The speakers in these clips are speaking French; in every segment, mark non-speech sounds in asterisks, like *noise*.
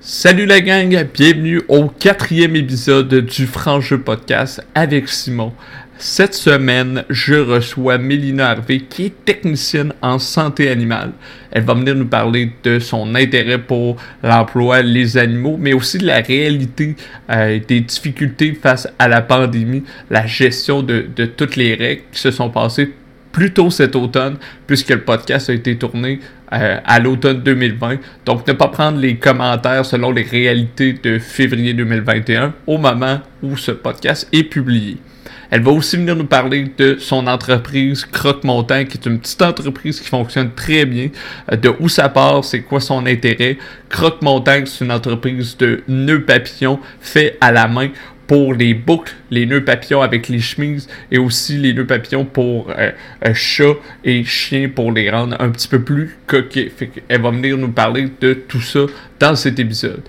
Salut la gang, bienvenue au quatrième épisode du Franc Jeu Podcast avec Simon. Cette semaine, je reçois Mélina Harvey qui est technicienne en santé animale. Elle va venir nous parler de son intérêt pour l'emploi, les animaux, mais aussi de la réalité euh, des difficultés face à la pandémie, la gestion de toutes les règles qui se sont passées plus tôt cet automne, puisque le podcast a été tourné euh, à l'automne 2020. Donc, ne pas prendre les commentaires selon les réalités de février 2021 au moment où ce podcast est publié. Elle va aussi venir nous parler de son entreprise Croque Montagne, qui est une petite entreprise qui fonctionne très bien, euh, de où ça part, c'est quoi son intérêt. Croque Montagne, c'est une entreprise de nœuds papillons fait à la main pour les boucles, les nœuds papillons avec les chemises et aussi les nœuds papillons pour euh, euh, chats et chiens pour les rendre un petit peu plus coquets. Elle va venir nous parler de tout ça dans cet épisode.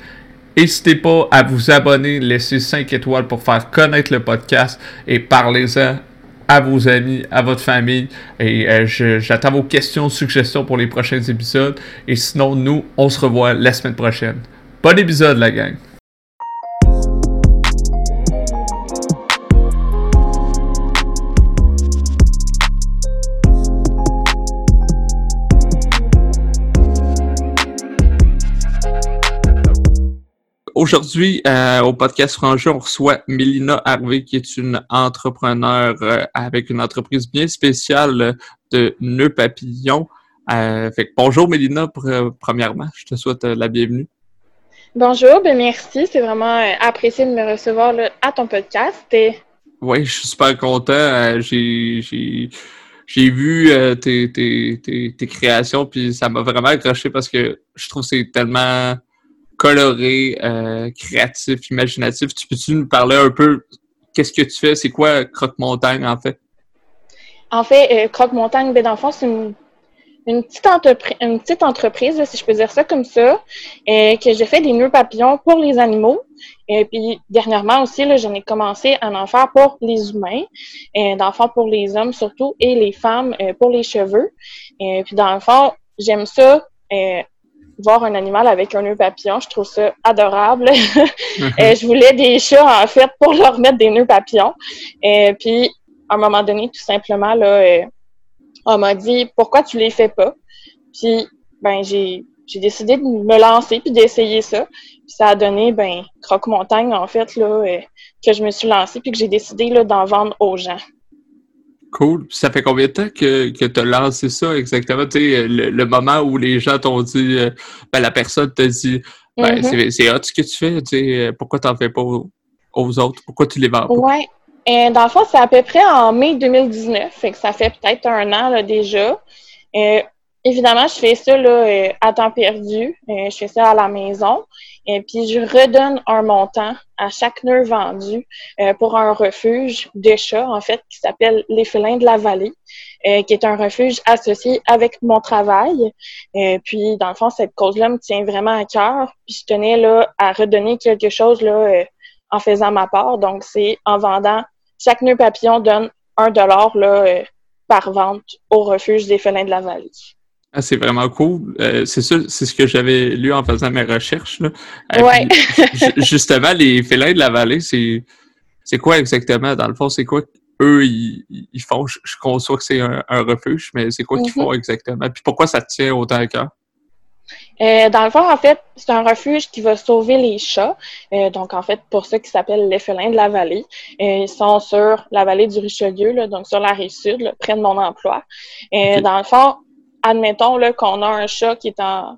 N'hésitez pas à vous abonner, laisser 5 étoiles pour faire connaître le podcast et parlez-en à vos amis, à votre famille. Et euh, j'attends vos questions, suggestions pour les prochains épisodes. Et sinon, nous, on se revoit la semaine prochaine. Bon épisode, la gang! Aujourd'hui, euh, au podcast Frangeux, on reçoit Mélina Harvey, qui est une entrepreneure euh, avec une entreprise bien spéciale de nœuds papillons. Euh, fait bonjour Mélina, premièrement, je te souhaite la bienvenue. Bonjour, ben merci, c'est vraiment apprécié de me recevoir à ton podcast. Oui, je suis super content. J'ai j'ai vu tes, tes, tes, tes, créations, puis ça m'a vraiment accroché parce que je trouve que c'est tellement coloré, euh, créatif, imaginatif. Tu peux-tu nous parler un peu qu'est-ce que tu fais? C'est quoi Croque-Montagne en fait? En fait, euh, Croque-Montagne, ben, d'enfant, c'est une, petite, une petite entreprise, si je peux dire ça comme ça, euh, que j'ai fait des nœuds papillons pour les animaux. Et puis, dernièrement aussi, j'en ai commencé à en faire pour les humains, euh, d'enfants pour les hommes surtout, et les femmes euh, pour les cheveux. Et puis, dans le fond, j'aime ça voir un animal avec un nœud papillon, je trouve ça adorable. *laughs* Euh, je voulais des chats, en fait, pour leur mettre des nœuds papillons. Et puis, à un moment donné, tout simplement, là, euh, on m'a dit pourquoi tu les fais pas. Puis, ben, j'ai, j'ai décidé de me lancer puis d'essayer ça. Puis ça a donné, ben, Croque-Montagne, en fait, là, euh, que je me suis lancée puis que j'ai décidé là, d'en vendre aux gens. Cool. Ça fait combien de temps que, que tu as lancé ça exactement? Tu sais, le, moment où les gens t'ont dit, euh, ben, la personne t'a dit, ben, mm-hmm. c'est hot ce que tu fais, tu sais, euh, pourquoi t'en fais pas aux, autres? Pourquoi tu les vends pas? Ouais. Et dans le fond, c'est à peu près en mai 2019, fait que ça fait peut-être un an là, déjà. Euh, Évidemment, je fais ça là, euh, à temps perdu. Euh, je fais ça à la maison. Et puis, je redonne un montant à chaque nœud vendu euh, pour un refuge de chats, en fait, qui s'appelle les félins de la vallée, qui est un refuge associé avec mon travail. Et puis, dans le fond, cette cause-là me tient vraiment à cœur. Puis, je tenais là à redonner quelque chose là en faisant ma part. Donc, c'est en vendant chaque nœud papillon donne un dollar là par vente au refuge des félins de la vallée. Ah, c'est vraiment cool. Euh, c'est ça, c'est ce que j'avais lu en faisant mes recherches. Là. Ouais. justement, les félins de la vallée, c'est c'est quoi exactement? Dans le fond, c'est quoi eux, ils, ils font? Je, conçois que c'est un, refuge, mais c'est quoi qu'ils mm-hmm. font exactement? Puis pourquoi ça te tient autant à cœur? Euh, dans le fond, en fait, c'est un refuge qui va sauver les chats. Euh, donc, en fait, pour ceux qui s'appellent les félins de la vallée, ils sont sur la vallée du Richelieu, là, donc sur la rive sud, près de mon emploi. Dans le fond, admettons là, qu'on a un chat qui est en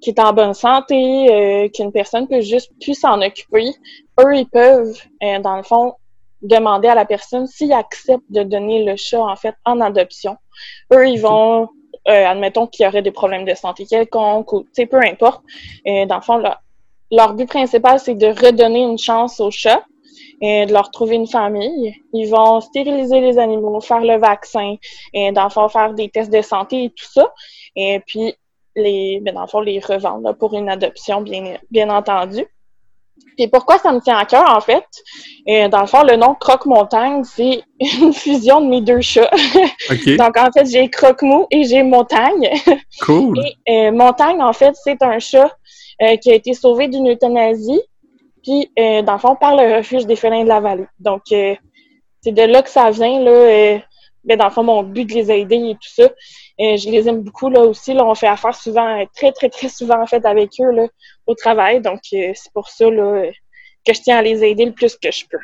qui est en bonne santé, euh, qu'une personne peut juste plus s'en occuper, eux, ils peuvent, euh, dans le fond, demander à la personne s'ils acceptent de donner le chat, en fait, en adoption. Eux, ils vont, euh, admettons qu'il y aurait des problèmes de santé quelconques, ou, tu sais, peu importe. dans le fond, leur but principal, c'est de redonner une chance au chat et de leur trouver une famille. Ils vont stériliser les animaux, faire le vaccin, et dans le fond, faire des tests de santé et tout ça. Et puis, les, ben, dans le fond, les revendre pour une adoption, bien, bien entendu. Et pourquoi ça me tient à cœur, en fait? Et dans le fond, le nom Croque-Montagne, c'est *laughs* une fusion de mes deux chats. *laughs* Donc, en fait, j'ai Croque-Mou et j'ai Montagne. Cool. Et euh, Montagne, en fait, c'est un chat qui a été sauvé d'une euthanasie, puis dans le fond, par le refuge des félins de la vallée. Donc, c'est de là que ça vient, là. Ben, dans le fond, mon but de les aider et tout ça. je les aime beaucoup, là, aussi. Là, on fait affaire souvent, très, très, très souvent, en fait, avec eux, là, au travail. Donc, c'est pour ça, là, que je tiens à les aider le plus que je peux.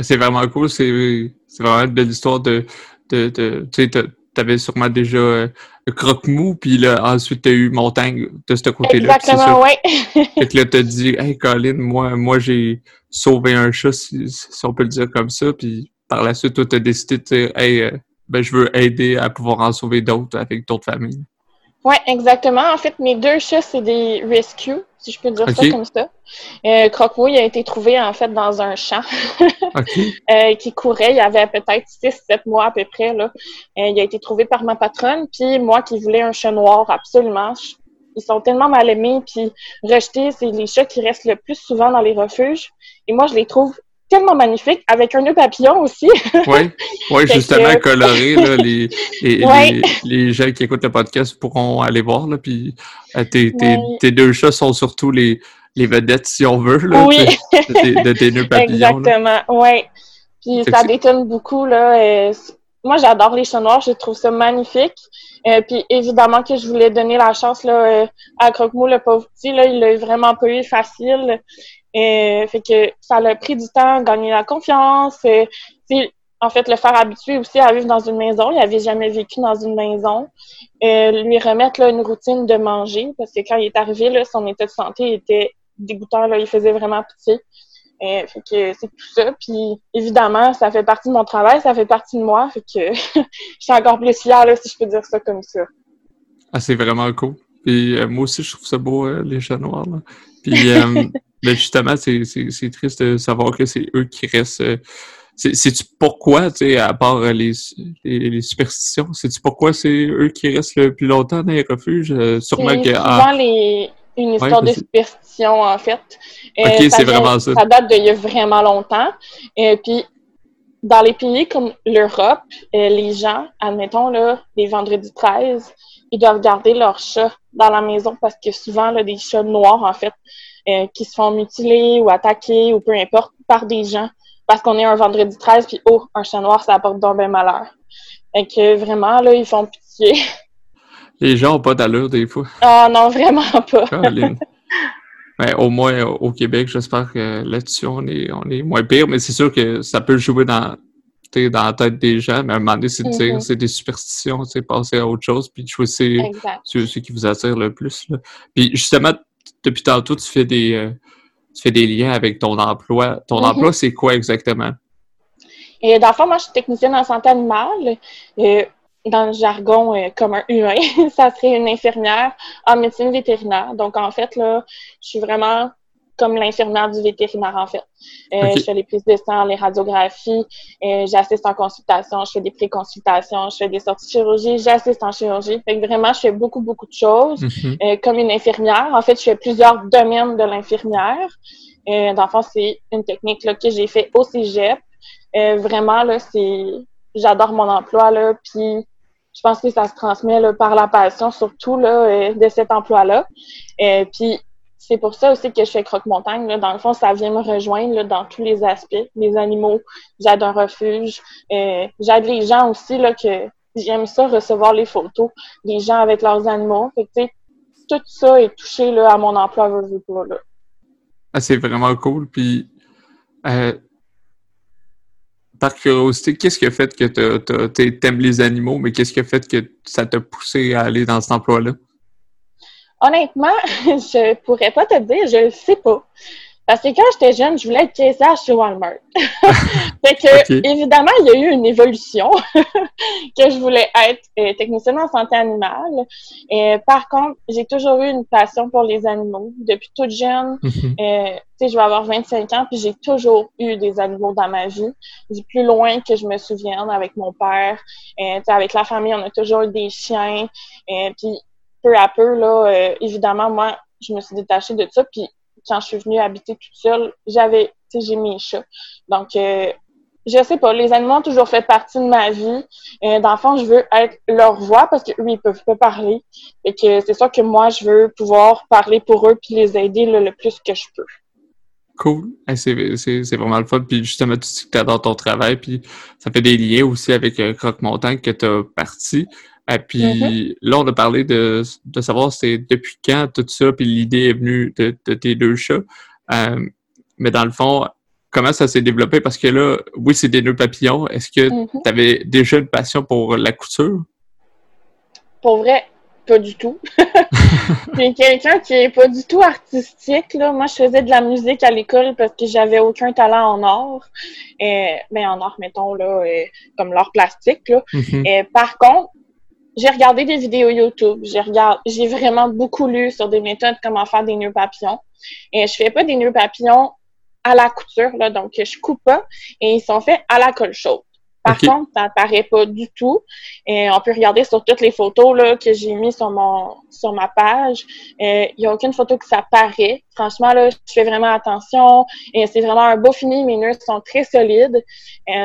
C'est vraiment cool. C'est vraiment de l'histoire de, de, de tu sais, t'avais sûrement déjà euh, croque-mou, puis là, ensuite, t'as eu montagne de ce côté-là. Exactement, oui. fait que là, t'as dit, hey, Colin, moi, moi j'ai sauvé un chat, si, si, on peut le dire comme ça, puis par la suite, toi, t'as décidé de dire, hey, euh, ben, je veux aider à pouvoir en sauver d'autres avec d'autres familles. Oui, exactement. En fait, mes deux chats, c'est des rescues, si je peux dire ça comme ça. Euh, il a été trouvé, en fait, dans un champ *laughs* euh, qui courait. Il y avait peut-être 6-7 mois à peu près. Là. Euh, il a été trouvé par ma patronne. Puis moi qui voulais un chat noir, absolument. Ils sont tellement mal aimés. Puis rejetés, c'est les chats qui restent le plus souvent dans les refuges. Et moi, je les trouve tellement magnifique, avec un nœud papillon aussi. oui, *laughs* ouais, justement, *laughs* coloré, là, les, les, les, gens qui écoutent le podcast pourront aller voir, là, puis euh, tes, tes, tes, deux chats sont surtout les, les vedettes, si on veut, là, oui. de, tes nœuds *laughs* papillons. Exactement, oui. Puis ça détonne beaucoup, là. Euh, moi, j'adore les chats noirs, je trouve ça magnifique. Euh, puis évidemment que je voulais donner la chance là, à Croque-Mou, le pauvre petit, là, il l'a vraiment pas eu facile. Fait que ça a pris du temps, gagner la confiance. En fait, le faire habituer aussi à vivre dans une maison. Il n'avait jamais vécu dans une maison. Lui remettre là, une routine de manger, parce que quand il est arrivé, là, son état de santé était dégoûtant. Là, il faisait vraiment pitié. Et, fait que c'est tout ça. Puis évidemment, ça fait partie de mon travail, ça fait partie de moi. Fait que *laughs* je suis encore plus fière, là, si je peux dire ça comme ça. Ah, c'est vraiment cool. Puis euh, moi aussi, je trouve ça beau, euh, les chats noirs. Là. Puis *laughs* euh, Mais justement, c'est triste de savoir que c'est eux qui restent. Euh, c'est-tu pourquoi, tu sais, à part euh, les, les, superstitions, c'est-tu pourquoi c'est eux qui restent le plus longtemps dans les refuges? Euh, sûrement que. souvent ah, les, une histoire de superstition, en fait. ok, c'est vraiment ça. Ça date d'il y a vraiment longtemps. Et puis, dans les pays comme l'Europe, les gens, admettons, là, les vendredis 13, ils doivent garder leurs chats dans la maison parce que souvent, là, des chats noirs, en fait, euh, qui se font mutiler ou attaquer ou peu importe par des gens parce qu'on est un vendredi 13 puis oh, un chat noir, ça apporte donc bien malheur. Fait que vraiment, là, ils font pitié. *laughs* Les gens ont pas d'allure des fois. Ah non, vraiment pas. *laughs* Mais au moins au Québec, j'espère que là-dessus, on est, on est moins pire, mais c'est sûr que ça peut jouer dans, dans la tête des gens, mais à un moment donné, c'est de dire, c'est des superstitions, c'est passer à autre chose, puis choisir ceux, ceux qui vous attirent le plus. Là. Puis justement, depuis tantôt, tu fais des, euh, tu fais des liens avec ton emploi. Ton mm-hmm. emploi, c'est quoi exactement? Et dans le fond, moi, je suis technicienne en santé animale. Euh, dans le jargon euh, comme un humain, *laughs* ça serait une infirmière en médecine vétérinaire. Donc, en fait, là, je suis vraiment comme l'infirmière du vétérinaire, en fait. Euh, je fais les prises de sang, les radiographies, euh, j'assiste en consultation, je fais des pré-consultations, je fais des sorties de chirurgie, j'assiste en chirurgie. Fait que vraiment, je fais beaucoup, beaucoup de choses mhm. euh, comme une infirmière. En fait, je fais plusieurs domaines de l'infirmière. Euh, dans le fond, c'est une technique là, que j'ai fait au cégep. Euh, vraiment, là, c'est... J'adore mon emploi, là, puis je pense que ça se transmet là, par la passion, surtout là, de cet emploi-là. puis c'est pour ça aussi que je fais croque-montagne. Dans le fond, ça vient me rejoindre là, dans tous les aspects. Les animaux, j'aide un refuge. Euh, j'aide les gens aussi, là, que j'aime ça, recevoir les photos des gens avec leurs animaux. Fait que, tout ça est touché là, à mon emploi. Ah, c'est vraiment cool. Puis, euh, par curiosité, qu'est-ce qui a fait que tu aimes les animaux, mais qu'est-ce qui a fait que ça t'a poussé à aller dans cet emploi-là? Honnêtement, *laughs* je pourrais pas te dire, je ne sais pas. Parce que quand j'étais jeune, je voulais être caissière chez Walmart. *laughs* fait que, évidemment, il y a eu une évolution *laughs* que je voulais être euh, technicienne en santé animale. Et, par contre, j'ai toujours eu une passion pour les animaux. Depuis toute jeune, mhm. euh, tu sais, je vais avoir 25 ans, puis j'ai toujours eu des animaux dans ma vie. Du plus loin que je me souvienne avec mon père. Euh, avec la famille, on a toujours eu des chiens. Et, puis peu à peu, là, euh, évidemment, moi, je me suis détachée de ça. Puis quand je suis venue habiter toute seule, j'avais, tu sais, j'ai mes chats. Donc, euh, je sais pas, les animaux ont toujours fait partie de ma vie. Euh, dans le fond, je veux être leur voix parce qu'eux, ils peuvent pas parler. Et que c'est ça que moi, je veux pouvoir parler pour eux puis les aider le plus que je peux. Cool. c'est vraiment le fun. Puis justement, tu dis que tu adores ton travail. Puis ça fait des liens aussi avec euh, Croque-Montagne que tu as parti. Et puis mm-hmm. là, on a parlé de, de savoir c'est depuis quand tout ça, puis l'idée est venue de, de, tes deux chats. Euh, mais dans le fond, comment ça s'est développé? Parce que là, oui, c'est des nœuds papillons. Est-ce que mm-hmm. tu avais déjà une passion pour la couture? Pour vrai, pas du tout. *laughs* J'ai quelqu'un qui est pas du tout artistique. Là. Moi, je faisais de la musique à l'école parce que j'avais aucun talent en or. Et, ben, en or, mettons, là, comme l'or plastique. Là. Mm-hmm. et, par contre, j'ai regardé des vidéos YouTube. J'ai vraiment beaucoup lu sur des méthodes comment faire des nœuds papillons. Et je fais pas des nœuds papillons à la couture, là, donc je coupe pas. Et ils sont faits à la colle chaude. Par contre, ça apparaît pas du tout. Et on peut regarder sur toutes les photos là, que j'ai mis sur mon sur ma page. Il n'y a aucune photo que ça paraît. Franchement, là, je fais vraiment attention. Et c'est vraiment un beau fini. Mes nœuds sont très solides.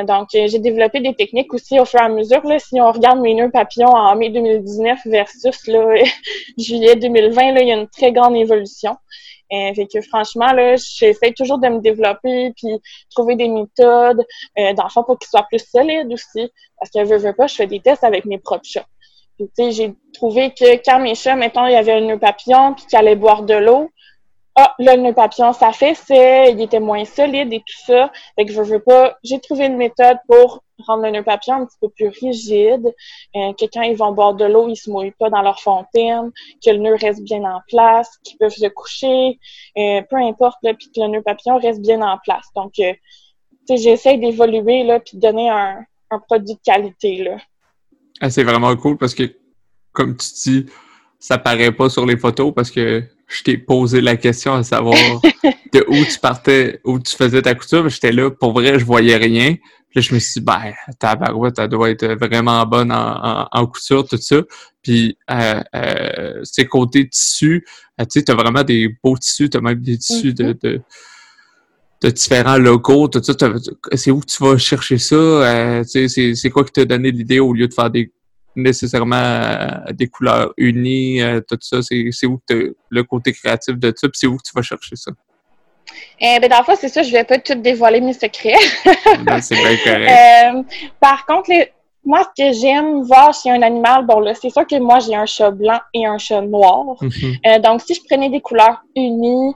donc, j'ai développé des techniques aussi au fur et à mesure. Là, si on regarde mes nœuds papillons en mai 2019 versus là, *laughs* juillet 2020, là, il y a une très grande évolution. Euh, fait que franchement, là, j'essaie toujours de me développer puis trouver des méthodes euh, d'enfants pour qu'ils soient plus solides aussi. Parce que je veux pas, je fais des tests avec mes propres chats. Puis tu sais, j'ai trouvé que quand mes chats, mettons, il y avait un nœud papillon puis qu'ils allaient boire de l'eau, ah, le nœud papillon s'affaissait, il était moins solide et tout ça. Fait que je veux pas. J'ai trouvé une méthode pour rendre le nœud papillon un petit peu plus rigide, euh, que quand ils vont boire de l'eau, ils se mouillent pas dans leur fontaine, que le nœud reste bien en place, qu'ils peuvent se coucher, euh, peu importe, là, puis que le nœud papillon reste bien en place. Donc, euh, j'essaie d'évoluer, là, puis de donner un, un produit de qualité, là. Ah, c'est vraiment cool parce que, comme tu dis, ça paraît pas sur les photos parce que je t'ai posé la question à savoir *laughs* de où tu partais, où tu faisais ta couture. J'étais là, pour vrai, je voyais rien. Puis je me suis dit, ben, ta barouette, elle doit être vraiment bonne en, en, couture, tout ça. Puis, euh, euh, ces côtés tissus, euh, tu sais, t'as vraiment des beaux tissus, t'as même des tissus de, mm-hmm. de, de, différents locaux, tout ça. C'est où tu vas chercher ça? Euh, tu sais, c'est quoi qui t'a donné l'idée au lieu de faire des nécessairement euh, des couleurs unies, euh, tout ça? C'est où que le côté créatif de ça, puis c'est où que tu vas chercher ça? Eh ben, dans le fond, c'est ça, je vais pas tout dévoiler mes secrets. *laughs* C'est bien correct. Euh, par contre, moi, ce que j'aime voir chez un animal, bon là, c'est sûr que moi, j'ai un chat blanc et un chat noir. Mm-hmm. donc, si je prenais des couleurs unies,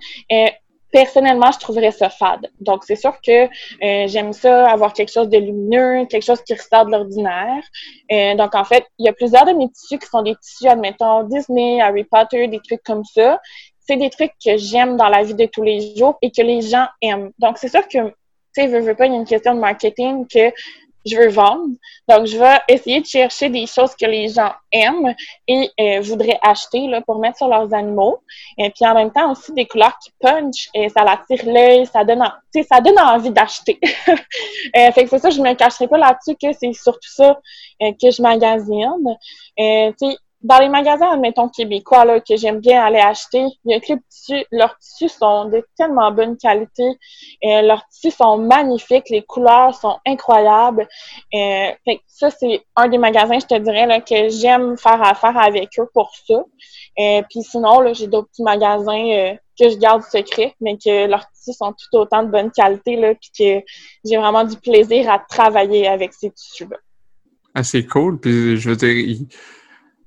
personnellement, je trouverais ça fade. Donc, c'est sûr que euh, j'aime ça, avoir quelque chose de lumineux, quelque chose qui ressort de l'ordinaire. Euh, donc, en fait, il y a plusieurs de mes tissus qui sont des tissus, admettons, Disney, Harry Potter, des trucs comme ça. C'est des trucs que j'aime dans la vie de tous les jours et que les gens aiment. Donc, c'est sûr que, tu sais, pas, il y a une question de marketing que je veux vendre. Donc, je vais essayer de chercher des choses que les gens aiment et euh, voudraient acheter là, pour mettre sur leurs animaux. Et puis, en même temps, aussi des couleurs qui punch, et ça l'attire l'œil, ça donne, ça donne envie d'acheter. *laughs* euh, fait que c'est ça, je me cacherai pas là-dessus que c'est surtout ça euh, que je magasine. Euh, dans les magasins, admettons, québécois, là, que j'aime bien aller acheter, il y a. Leurs tissus sont de tellement bonne qualité. Euh, leurs tissus sont magnifiques. Les couleurs sont incroyables. Euh, fait ça, c'est un des magasins, je te dirais, que j'aime faire affaire avec eux pour ça. Euh, puis sinon, là, j'ai d'autres petits magasins que je garde secret, mais que leurs tissus sont tout autant de bonne qualité, là, puis que j'ai vraiment du plaisir à travailler avec ces tissus-là. Ah, c'est cool. Puis je veux dire,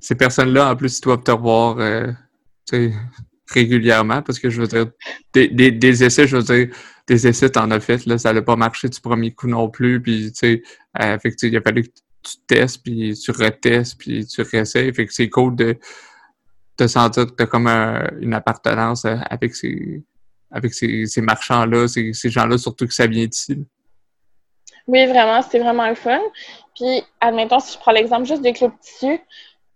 ces personnes-là, en plus, ils doivent te revoir euh, régulièrement parce que je veux dire, des, des, essais, je veux dire, des essais, t'en as fait, là, ça n'a pas marché du premier coup non plus, puis tu sais, euh, il a fallu que tu testes, puis tu retestes, puis tu réessayes, fait que c'est cool de te sentir que tu as comme une appartenance euh, avec ces, avec ces, marchands-là, ces, ces gens-là, surtout que ça vient d'ici. Oui, vraiment, c'est vraiment le fun. Puis, admettons, si je prends l'exemple juste des clubs tissus,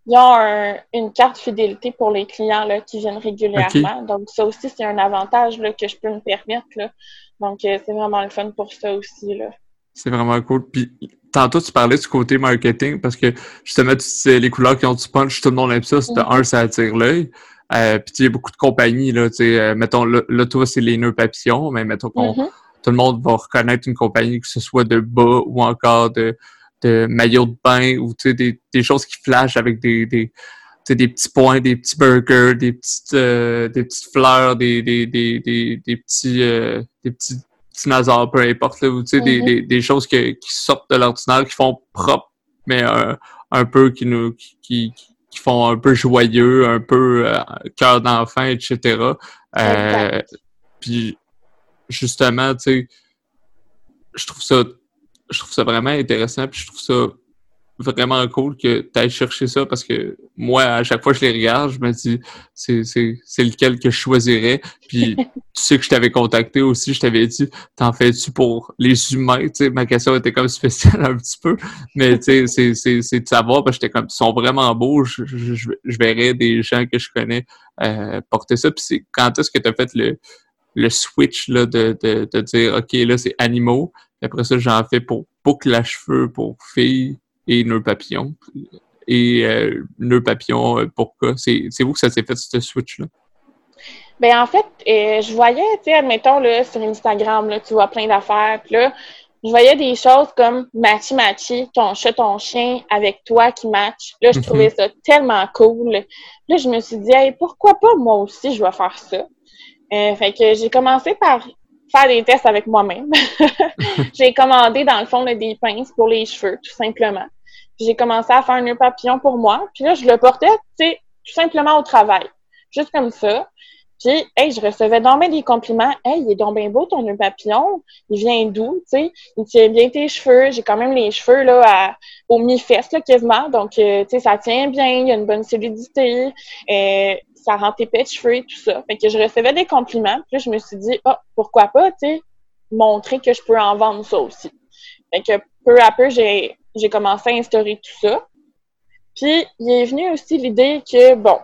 il y a une carte fidélité pour les clients là, qui viennent régulièrement. Donc, ça aussi, c'est un avantage là, que je peux me permettre. Là. Donc, euh, c'est vraiment le fun pour ça aussi. Là. C'est vraiment cool. Puis, tantôt, tu parlais du côté marketing parce que justement, tu sais, les couleurs qui ont du punch, tout le monde aime ça. C'est mm-hmm. un, ça attire l'œil. Euh, puis, il y a beaucoup de compagnies. Là, tu sais, euh, mettons, là, toi, c'est les nœuds papillons, mais mettons qu'on. Mm-hmm. tout le monde va reconnaître une compagnie, que ce soit de bas ou encore de, de maillot de bain ou des, des choses qui flashent avec des, des, des petits points, des petits burgers, des petites, euh, des petites fleurs, des, des, des, des, petits, euh, des petits dinosaures, peu importe, là, ou, des, mm-hmm. des, des, choses qui sortent de l'ordinaire, qui font propre, mais un, un peu qui nous qui, qui, font un peu joyeux, un peu euh, cœur d'enfant, etc. Euh, puis justement, tu sais, je trouve ça je trouve ça vraiment intéressant, puis je trouve ça vraiment cool que tu ailles chercher ça parce que moi, à chaque fois que je les regarde, je me dis c'est, c'est, c'est lequel que je choisirais. Puis *laughs* tu sais que je t'avais contacté aussi, je t'avais dit T'en fais-tu pour les humains? Tu sais, ma question était comme spéciale *laughs* un petit peu. Mais tu sais, c'est, c'est, c'est de savoir parce que j'étais comme ils sont vraiment beaux, je, je, je, verrais des gens que je connais euh, porter ça. Puis c'est quand est-ce que tu as fait le, le switch là, de, de, de dire OK, là, c'est animaux. Après ça, j'en fais pour boucle à cheveux pour filles et nœud papillon. Et euh, nœud papillon, euh, pourquoi? C'est, c'est vous que ça s'est fait, ce switch-là? Ben en fait, euh, je voyais, tu sais, admettons, là, sur Instagram, là, tu vois plein d'affaires, puis là, je voyais des choses comme Matchy Matchy, ton chat, ton chien avec toi qui match. Là, je mhm. trouvais ça tellement cool. Là, je me suis dit, hey, pourquoi pas moi aussi, je vais faire ça? Euh, fait que j'ai commencé par faire des tests avec moi-même. *laughs* j'ai commandé, dans le fond, des pinces pour les cheveux, tout simplement j'ai commencé à faire un nœud papillon pour moi. Puis là, je le portais, tu sais, tout simplement au travail. Juste comme ça. Puis, hey, je recevais donc des compliments. Hey, il est donc bien beau ton nœud papillon. Il vient d'où, tu sais? Il tient bien tes cheveux. J'ai quand même les cheveux, là, à, au mi-fesse, là, quasiment. Donc, euh, tu sais, ça tient bien. Il y a une bonne solidité. Euh, ça rend tes pets tout ça. Fait que je recevais des compliments. Puis je me suis dit, ah, pourquoi pas, tu sais, montrer que je peux en vendre ça aussi. Fait que peu à peu, j'ai commencé à instaurer tout ça. Puis, il est venu aussi l'idée que, bon,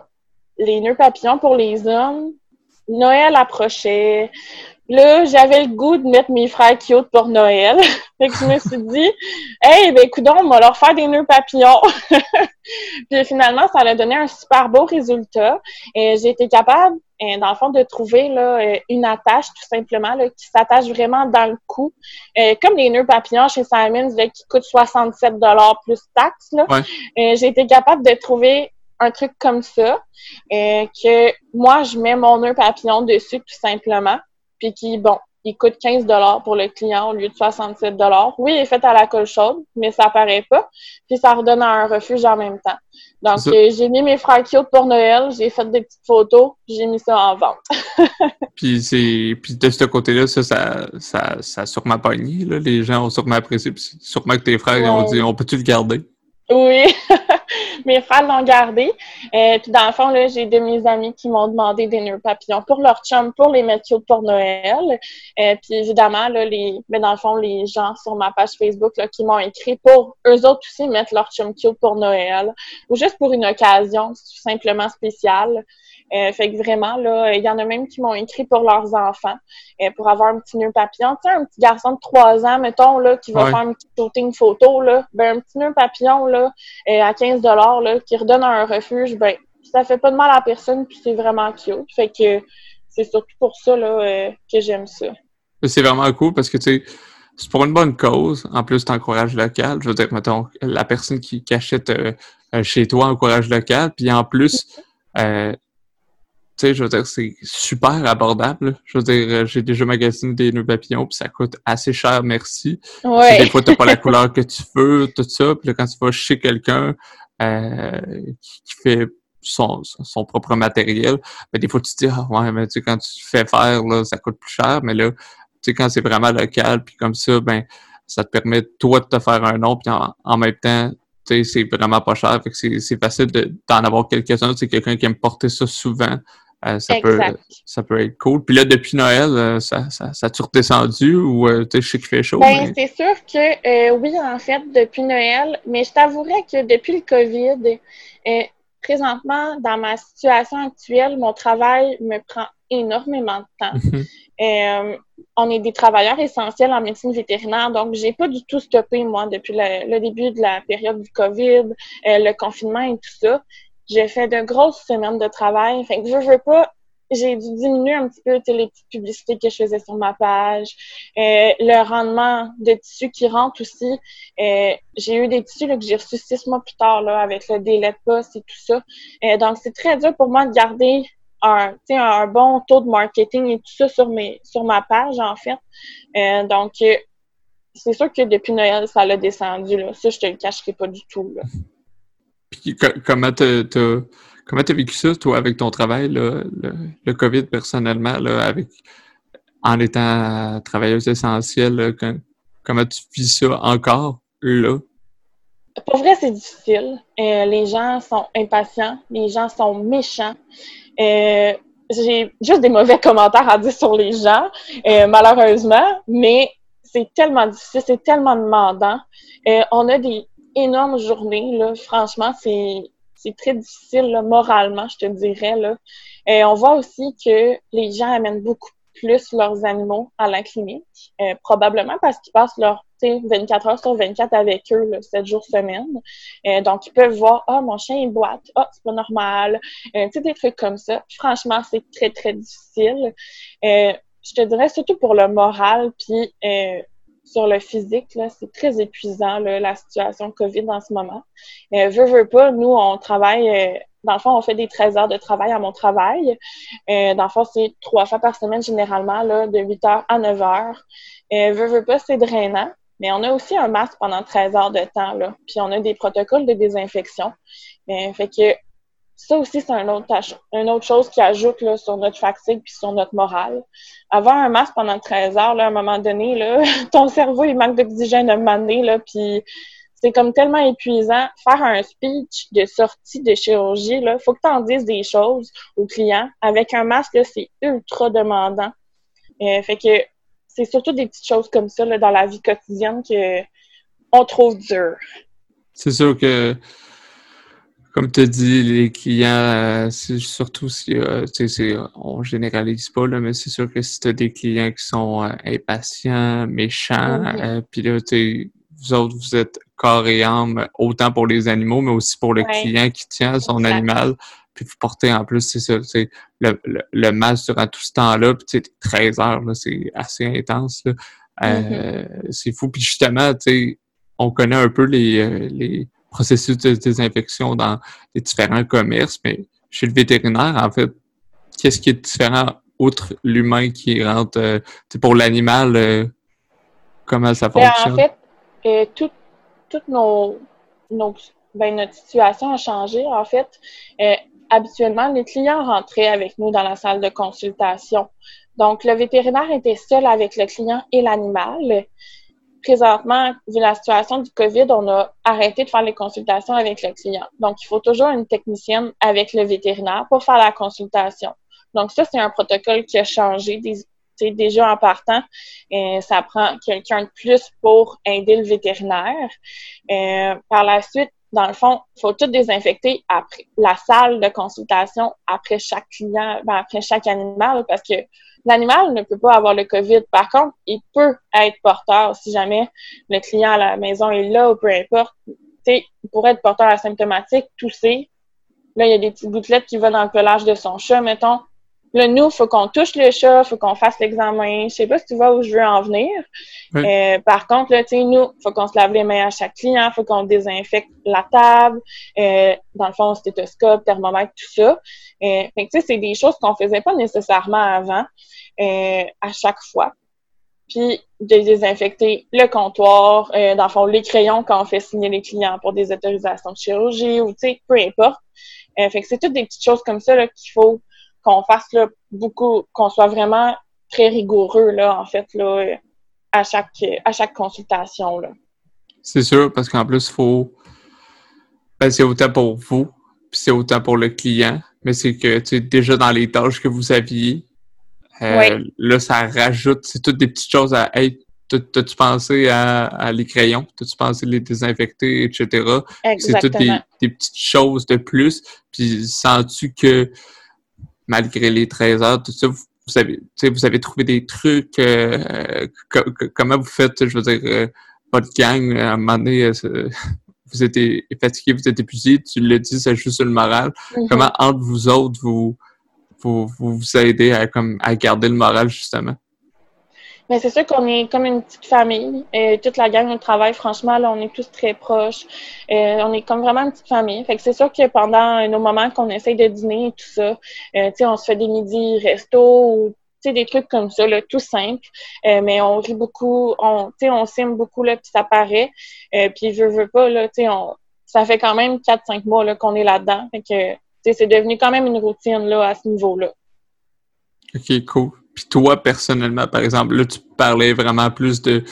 les nœuds papillons pour les hommes, Noël approchait. Là, j'avais le goût de mettre mes frères cute pour Noël. *laughs* fait que je me suis dit, hey, ben, écoute, on va leur faire des nœuds papillons. *laughs* Puis finalement, ça a donné un super beau résultat. Et j'ai été capable euh, dans le fond, de trouver là, euh, une attache tout simplement là, qui s'attache vraiment dans le cou. Euh, comme les nœuds papillons chez Simons qui coûtent 67 plus taxes. Là, j'ai été capable de trouver un truc comme ça, que moi, je mets mon nœud papillon dessus tout simplement, puis qui, bon, il coûte 15 pour le client au lieu de 67 Oui, il est fait à la colle chaude, mais ça paraît pas. Puis ça redonne un refuge en même temps. Donc, euh, j'ai mis mes frères cute pour Noël, j'ai fait des petites photos, j'ai mis ça en vente. *laughs* puis c'est puis de ce côté-là, ça, ça, ça, ça a sûrement pogné. Là. Les gens ont sûrement apprécié. Puis sûrement que tes frères ont dit On peut-tu le garder? Oui. *laughs* mes frères l'ont gardé. Euh, puis dans le fond, là, j'ai de mes amis qui m'ont demandé des nœuds papillons pour leur chum, pour les mettre pour Noël. Euh, puis évidemment, là, les, mais dans le fond, les gens sur ma page Facebook là, qui m'ont écrit pour eux autres aussi mettre leur chum cute pour Noël ou juste pour une occasion tout simplement spéciale. Euh, fait que vraiment, là, il y en a même qui m'ont écrit pour leurs enfants, euh, pour avoir un petit nœud papillon. Tu sais, un petit garçon de 3 ans, mettons, là, qui va faire un petit shooting photo, là, ben, un petit nœud papillon, là, euh, à 15 là, qui redonne un refuge, ben, ça fait pas de mal à personne, puis c'est vraiment cute. Fait que c'est surtout pour ça, là, que j'aime ça. C'est vraiment cool parce que, tu sais, c'est pour une bonne cause. En plus, tu encourages local. Je veux dire, mettons, la personne qui, achète chez toi encourage local. Puis en plus, tu sais, je veux dire, c'est super abordable. Je veux dire, euh, j'ai déjà magasiné des nœuds papillons, puis ça coûte assez cher, merci. Ouais. Des fois, t'as pas la couleur que tu veux, tout ça. Puis là, quand tu vas chez quelqu'un euh, qui, fait son, son propre matériel, ben, des fois, tu te dis, ah ouais, mais tu sais, quand tu fais faire, là, ça coûte plus cher. Mais là, tu sais, quand c'est vraiment local, puis comme ça, ben, ça te permet, toi, de te faire un nom, puis en, même temps, tu sais, c'est vraiment pas cher. Fait que c'est facile d'en avoir quelques-uns. C'est quelqu'un qui aime porter ça souvent. Euh, ça, peut, ça peut être cool. Puis là, depuis Noël, euh, ça, ça, ça a-tu redescendu ou euh, tu sais, je sais qu'il fait chaud? Ben, c'est sûr que oui, en fait, depuis Noël, mais je t'avouerais que depuis le COVID, présentement, dans ma situation actuelle, mon travail me prend énormément de temps. Mhm. on est des travailleurs essentiels en médecine vétérinaire, donc j'ai pas du tout stoppé, moi, depuis le, le début de la période du COVID, le confinement et tout ça j'ai fait de grosses semaines de travail. Fait que je veux pas, j'ai dû diminuer un petit peu les petites publicités que je faisais sur ma page. Euh, le rendement de tissus qui rentre aussi. Euh, j'ai eu des tissus là, que j'ai reçus six mois plus tard là, avec le délai de poste et tout ça. Euh, donc, c'est très dur pour moi de garder un, un bon taux de marketing et tout ça sur, mes, sur ma page, en fait. donc, c'est sûr que depuis Noël, ça l'a descendu. Là. Ça, je te le cacherai pas du tout. Là. Comment tu as vécu ça, toi, avec ton travail, le, COVID personnellement, avec, en étant travailleuse essentielle? comment tu vis ça encore là? Pour vrai, c'est difficile. Euh, les gens sont impatients, les gens sont méchants. Euh, j'ai juste des mauvais commentaires à dire sur les gens, euh, malheureusement, mais c'est tellement difficile, c'est tellement demandant. on a des énormes journées, là. Franchement, c'est c'est très difficile moralement, je te dirais. Là. Et on voit aussi que les gens amènent beaucoup plus leurs animaux à la clinique, euh, probablement parce qu'ils passent leur 24 heures sur 24 avec eux, là, 7 jours semaine. Euh, donc, ils peuvent voir, ah, mon chien, il boite. Ah, c'est pas normal. Euh, des trucs comme ça. franchement, c'est très, très difficile. je te dirais surtout pour le moral, puis sur le physique, là, c'est très épuisant, la situation COVID en ce moment. Euh, veux, veux pas, nous, on travaille, euh, dans le fond, on fait des 13 heures de travail à mon travail. Euh, dans le fond, c'est trois fois par semaine, généralement, là, de 8 heures à 9 heures. Euh, veux, veux pas, c'est drainant. Mais on a aussi un masque pendant 13 heures de temps, là. Puis on a des protocoles de désinfection. Euh, fait que ça aussi, c'est un une autre chose qui ajoute là, sur notre fatigue puis sur notre morale. Avoir un masque pendant 13 heures, là, à un moment donné, là, *laughs* ton cerveau, il manque d'oxygène à un moment donné, là, puis c'est comme tellement épuisant. Faire un speech de sortie de chirurgie, là, faut que tu en dises des choses aux clients. Avec un masque, c'est ultra demandant. Euh, fait que c'est surtout des petites choses comme ça là, dans la vie quotidienne que on trouve dur. C'est sûr que comme tu dis, les clients, euh, surtout si euh, on généralise pas, là, mais c'est sûr que si tu as des clients qui sont euh, impatients, méchants, puis là, vous autres, vous êtes corps et âme, autant pour les animaux, mais aussi pour le client qui tient son animal. Puis vous portez en plus, c'est ça, le, le, le masque durant tout ce temps-là, puis 13 heures, c'est assez intense. Mm-hmm. C'est fou. Puis justement, on connaît un peu les, les processus de désinfection dans les différents commerces, mais chez le vétérinaire, en fait, qu'est-ce qui est différent outre l'humain qui rentre euh, pour l'animal, euh, comment ça ben, fonctionne? en fait, euh, toute nos, ben, notre situation a changé. En fait, habituellement, les clients rentraient avec nous dans la salle de consultation. Donc, le vétérinaire était seul avec le client et l'animal présentement, vu la situation du COVID, on a arrêté de faire les consultations avec le client. Donc, il faut toujours une technicienne avec le vétérinaire pour faire la consultation. Donc, ça, c'est un protocole qui a changé déjà en partant. ça prend quelqu'un de plus pour aider le vétérinaire. Euh, par la suite, dans le fond, il faut tout désinfecter après la salle de consultation après chaque client, ben, après chaque animal, parce que L'animal ne peut pas avoir le COVID. Par contre, il peut être porteur si jamais le client à la maison est là ou peu importe. il pourrait être porteur asymptomatique, tousser. Là, il y a des petites gouttelettes qui vont dans le pelage de son chat, mettons. Là, nous, il faut qu'on touche le chat, il faut qu'on fasse l'examen. Je sais pas si tu vois où je veux en venir. Euh, par contre, là, nous, il faut qu'on se lave les mains à chaque client, il faut qu'on désinfecte la table, euh, dans le fond, stéthoscope, thermomètre, tout ça. Euh, c'est des choses qu'on faisait pas nécessairement avant. À chaque fois. Puis de désinfecter le comptoir, dans le fond, les crayons quand on fait signer les clients pour des autorisations de chirurgie ou, tu sais, peu importe. Fait que c'est toutes des petites choses comme ça qu'il faut qu'on fasse là, beaucoup, qu'on soit vraiment très rigoureux, là, en fait, là, à chaque, à chaque consultation, là. C'est sûr, parce qu'en plus, faut... Ben, c'est autant pour vous, puis c'est autant pour le client, mais c'est que, tu sais, déjà dans les tâches que vous aviez, euh, là, ça rajoute, c'est toutes des petites choses à Hey, t'as-tu pensé à, les crayons? T'as-tu pensé à les désinfecter, etc.? C'est toutes des, petites choses de plus. Puis sens-tu que malgré les 13 heures, tout ça, vous, avez, vous avez trouvé des trucs, euh, comment vous faites, je veux dire, euh, votre gang, à un moment donné, *laughs* vous êtes fatigué, vous êtes épuisé, tu l'as dit, ça joue sur le moral. Mm-hmm. Comment entre vous autres, vous vous, vous, vous aidez à, comme, à garder le moral, justement? Mais c'est sûr qu'on est comme une petite famille. Et toute la gang de travail, franchement, là, on est tous très proches. Euh, on est comme vraiment une petite famille. Fait que c'est sûr que pendant nos moments qu'on essaye de dîner et tout ça, euh, on se fait des midis resto ou des trucs comme ça, là, tout simple. Euh, mais on rit beaucoup, on, on s'aime beaucoup, là, puis ça paraît. Euh, puis je veux pas, là, on, ça fait quand même 4-5 mois qu'on est là-dedans. Fait que, c'est devenu quand même une routine là, à ce niveau-là. OK, cool. Puis toi, personnellement, par exemple, là, tu parlais vraiment plus de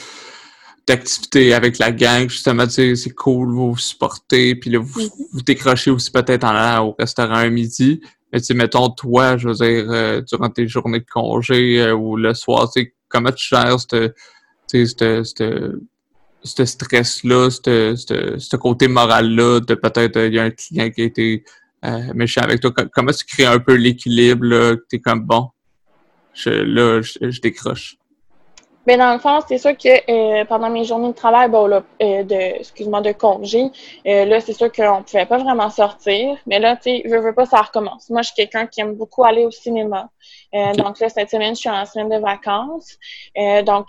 d'activités avec la gang, justement, tu sais, c'est cool, vous vous supportez, puis là, vous, vous décrochez aussi peut-être en allant au restaurant un midi. Mais tu sais, mettons, toi, je veux dire, euh, durant tes journées de congé euh, ou le soir, tu sais, comment tu gères ce stress-là, ce côté moral-là de peut-être, il y a un client qui a été euh, méchant avec toi. Comment tu crées un peu l'équilibre, là, que t'es comme, bon, je, là, je, décroche. Mais dans le fond, c'est sûr que euh, pendant mes journées de travail, bon, là, euh, de, excuse-moi, de congé, euh, là, c'est sûr qu'on pouvait pas vraiment sortir. Mais là, tu sais, je veux pas, ça recommence. Moi, je suis quelqu'un qui aime beaucoup aller au cinéma. Donc là, cette semaine, je suis en semaine de vacances. donc,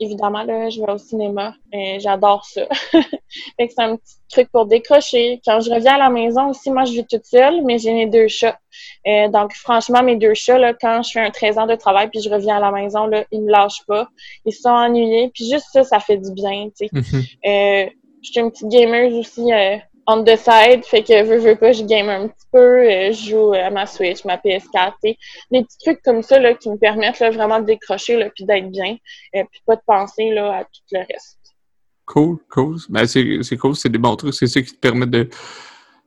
évidemment, là, je vais au cinéma. et J'adore ça. *laughs* fait que c'est un petit truc pour décrocher. Quand je reviens à la maison aussi, moi, je vis toute seule, mais j'ai mes deux chats. Euh, donc, franchement, mes deux chats, là, quand je fais un 13 ans de travail puis je reviens à la maison, là, ils me lâchent pas. Ils sont ennuyés. Puis juste ça, ça fait du bien, tu sais. Mhm. euh, je suis une petite gamer aussi. Euh, on the side, fait que veux, veux pas, je game un petit peu, euh, je joue à ma Switch, ma PS4, des petits trucs comme ça là, qui me permettent là, vraiment de décrocher là, puis d'être bien, et euh, puis pas de penser là, à tout le reste. Cool, cool. Ben, c'est cool, c'est des bons trucs, c'est ça qui te permet de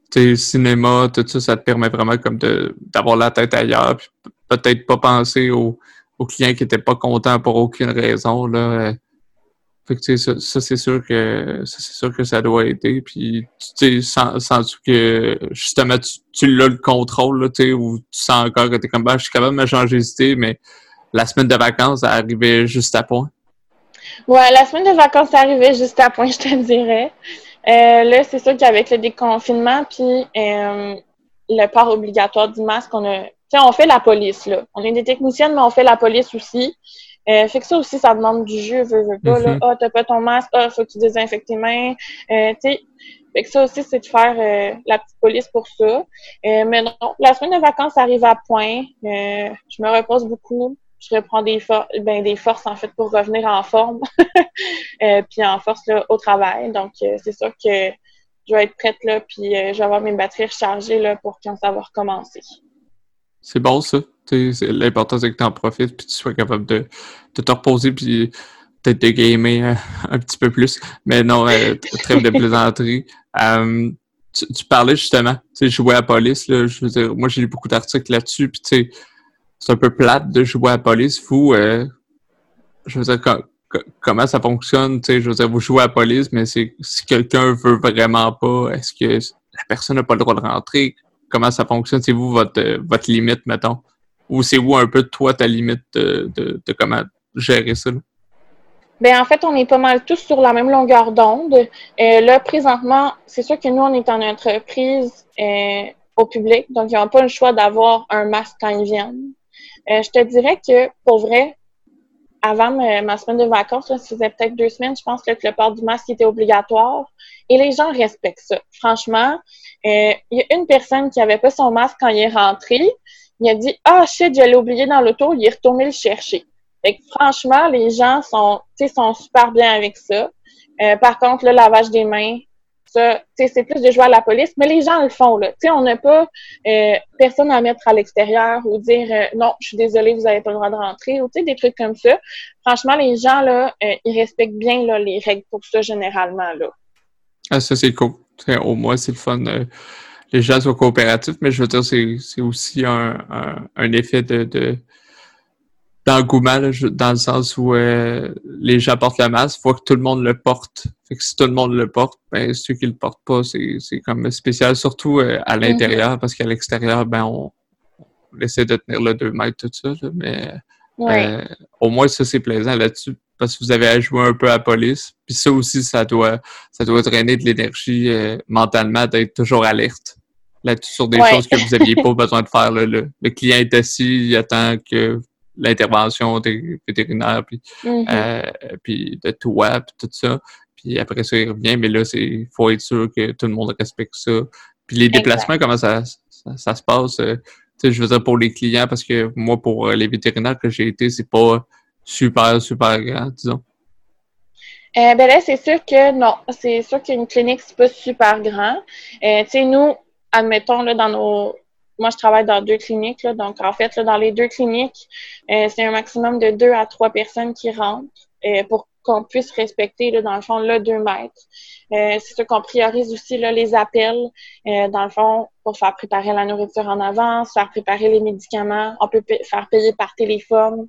tes cinéma, tout ça, ça te permet vraiment comme d'avoir la tête ailleurs, puis peut-être pas penser aux, clients qui étaient pas contents pour aucune raison là. Ça, c'est sûr que ça, c'est sûr que ça doit aider. Puis, tu sais, sens, que justement, tu, tu l'as le contrôle, tu ou tu sens encore que t'es comme, ben, je suis capable de me changer d'idée, mais la semaine de vacances, ça arrivait juste à point. Ouais, la semaine de vacances, arrivait juste à point, *laughs* je te dirais. Euh, là, c'est sûr qu'avec le déconfinement, puis euh, le port obligatoire du masque, on a, tu sais, on fait la police, là. On est des techniciennes, mais on fait la police aussi. Euh, fait que ça aussi, ça demande du jeu, veux, veux pas. Là, mm-hmm. ah, t'as pas ton masque, ah, faut que tu désinfectes tes mains. Euh, tu sais, fait que ça aussi, c'est de faire euh, la petite police pour ça. Euh, mais non, la semaine de vacances arrive à point. je me repose beaucoup. Je reprends des, ben, des forces, en fait, pour revenir en forme. *laughs* puis en force là, au travail. Donc, c'est sûr que je vais être prête là, puis je vais avoir mes batteries rechargées là, pour quand ça va recommencer. C'est bon, ça. L'important, c'est que tu en profites puis tu sois capable de, te reposer puis peut-être de gamer euh, *laughs* un petit peu plus. Mais non, euh, trêve de plaisanterie. *laughs* Euh, tu, parlais justement, tu sais, jouer à la police, là, je veux dire, moi j'ai lu beaucoup d'articles là-dessus, puis c'est un peu plate de jouer à la police. Vous, euh, je veux dire, comment ça fonctionne, tu sais, je veux dire, vous jouez à la police, mais si quelqu'un veut vraiment pas, est-ce que la personne n'a pas le droit de rentrer? Comment ça fonctionne? C'est vous votre, votre limite, mettons? Ou c'est où un peu toi ta limite de, comment gérer ça? Ben en fait, on est pas mal tous sur la même longueur d'onde. Euh, là, présentement, c'est sûr que nous, on est en entreprise euh, au public, donc ils n'ont pas le choix d'avoir un masque quand ils viennent. Euh, je te dirais que, pour vrai, avant ma, semaine de vacances, ça faisait peut-être deux semaines, je pense que le port du masque était obligatoire. Et les gens respectent ça. Franchement, il y a une personne qui avait pas son masque quand il est rentré. Il a dit Ah shit, je l'ai oublié dans l'auto, il est retourné le chercher. Fait que, franchement, les gens sont, sont super bien avec ça. Euh, par contre, le lavage des mains, ça, c'est plus de jouer à la police, mais les gens le font. Là. on n'a pas euh, personne à mettre à l'extérieur ou dire euh, non, je suis désolée, vous n'avez pas le droit de rentrer, ou des trucs comme ça. Franchement, les gens, là, ils respectent bien là, les règles pour ça généralement. Là. Ah, ça, c'est cool. Au moins, c'est le fun les gens soient coopératifs, mais je veux dire, c'est aussi un, un, effet de, de d'engouement, dans le sens où euh, les gens portent la masque, il faut que tout le monde le porte. Fait que si tout le monde le porte, ben ceux qui le portent pas, c'est comme spécial, surtout euh, à mm-hmm. l'intérieur, parce qu'à l'extérieur, ben on, essaie de tenir le 2 mètres, tout ça, mais euh, au moins ça c'est plaisant là-dessus, parce que vous avez à jouer un peu à la police. Puis ça aussi, ça doit ça doit drainer de l'énergie mentalement d'être toujours alerte. là sur des choses que vous n'aviez pas besoin de faire. Le, client est assis, il attend que l'intervention des vétérinaires, puis, mm-hmm. euh, puis de toi, puis tout ça. Puis après ça, il revient, mais là, il faut être sûr que tout le monde respecte ça. Puis les déplacements, comment ça, ça, se passe? Euh, je veux dire pour les clients, parce que moi, pour les vétérinaires que j'ai été, c'est pas super, super grand, disons. Euh, ben là, c'est sûr que non. C'est sûr qu'une clinique, c'est pas super grand. Euh, tu sais, nous, admettons, là, dans nos. Moi, je travaille dans deux cliniques, là, donc en fait, là, dans les deux cliniques, euh, c'est un maximum de deux à trois personnes qui rentrent euh, pour qu'on puisse respecter, dans le fond, le 2 mètres. Euh, c'est sûr qu'on priorise aussi là, les appels, euh, dans le fond, pour faire préparer la nourriture en avance, faire préparer les médicaments. On peut faire payer par téléphone,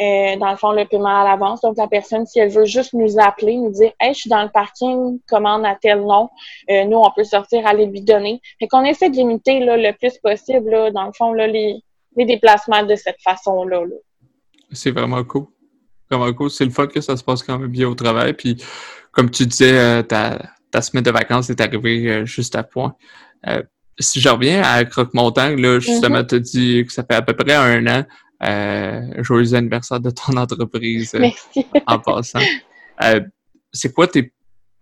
euh, dans le fond, le paiement à l'avance. Donc, la personne, si elle veut juste nous appeler, nous dire « Hey, je suis dans le parking, commande à tel nom. nous, on peut sortir, aller lui donner. » Fait qu'on essaie de limiter là, le plus possible, là, dans le fond, là, les, les déplacements de cette façon-là. Là. C'est vraiment cool c'est le fun que ça se passe quand même bien au travail. Puis, comme tu disais, euh, ta, semaine de vacances est arrivée euh, juste à point. Euh, si je reviens à Croque-Montagne, là, justement, mm-hmm. tu as dit que ça fait à peu près un an. joyeux anniversaire de ton *laughs* entreprise en passant. c'est quoi tes,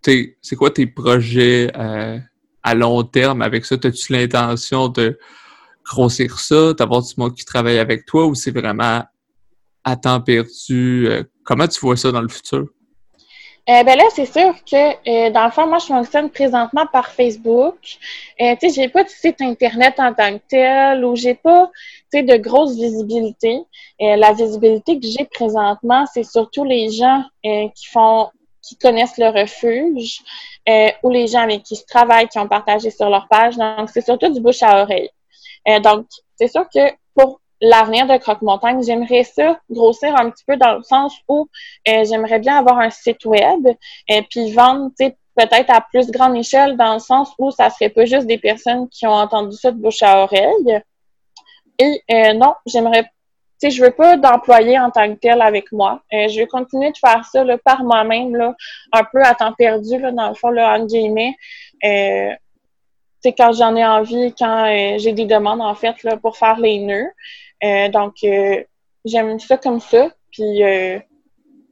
c'est quoi tes projets à long terme avec ça? As-tu l'intention de grossir ça, d'avoir du monde qui travaille avec toi ou c'est vraiment à temps perdu? Euh, comment tu vois ça dans le futur? Euh, ben là, c'est sûr que euh, dans le fond, moi, je fonctionne présentement par Facebook. Euh, tu sais, j'ai pas de site internet en tant que tel ou j'ai pas, tu sais, de grosse visibilité. la visibilité que j'ai présentement, c'est surtout les gens qui font, qui connaissent le refuge ou les gens avec qui je travaille, qui ont partagé sur leur page. Donc, c'est surtout du bouche à oreille. donc, c'est sûr que pour l'avenir de Croque-Montagne, j'aimerais ça grossir un petit peu dans le sens où euh, j'aimerais bien avoir un site web et euh, puis vendre, peut-être à plus grande échelle dans le sens où ça serait pas juste des personnes qui ont entendu ça de bouche à oreille. Et euh, non, j'aimerais, tu sais, je veux pas d'employé en tant que tel avec moi. je vais continuer de faire ça là, par moi-même, là, un peu à temps perdu, là, dans le fond, là, entre guillemets. Euh, quand j'en ai envie, quand j'ai des demandes, en fait, là, pour faire les nœuds. Euh, donc, euh, j'aime ça comme ça. Puis, euh,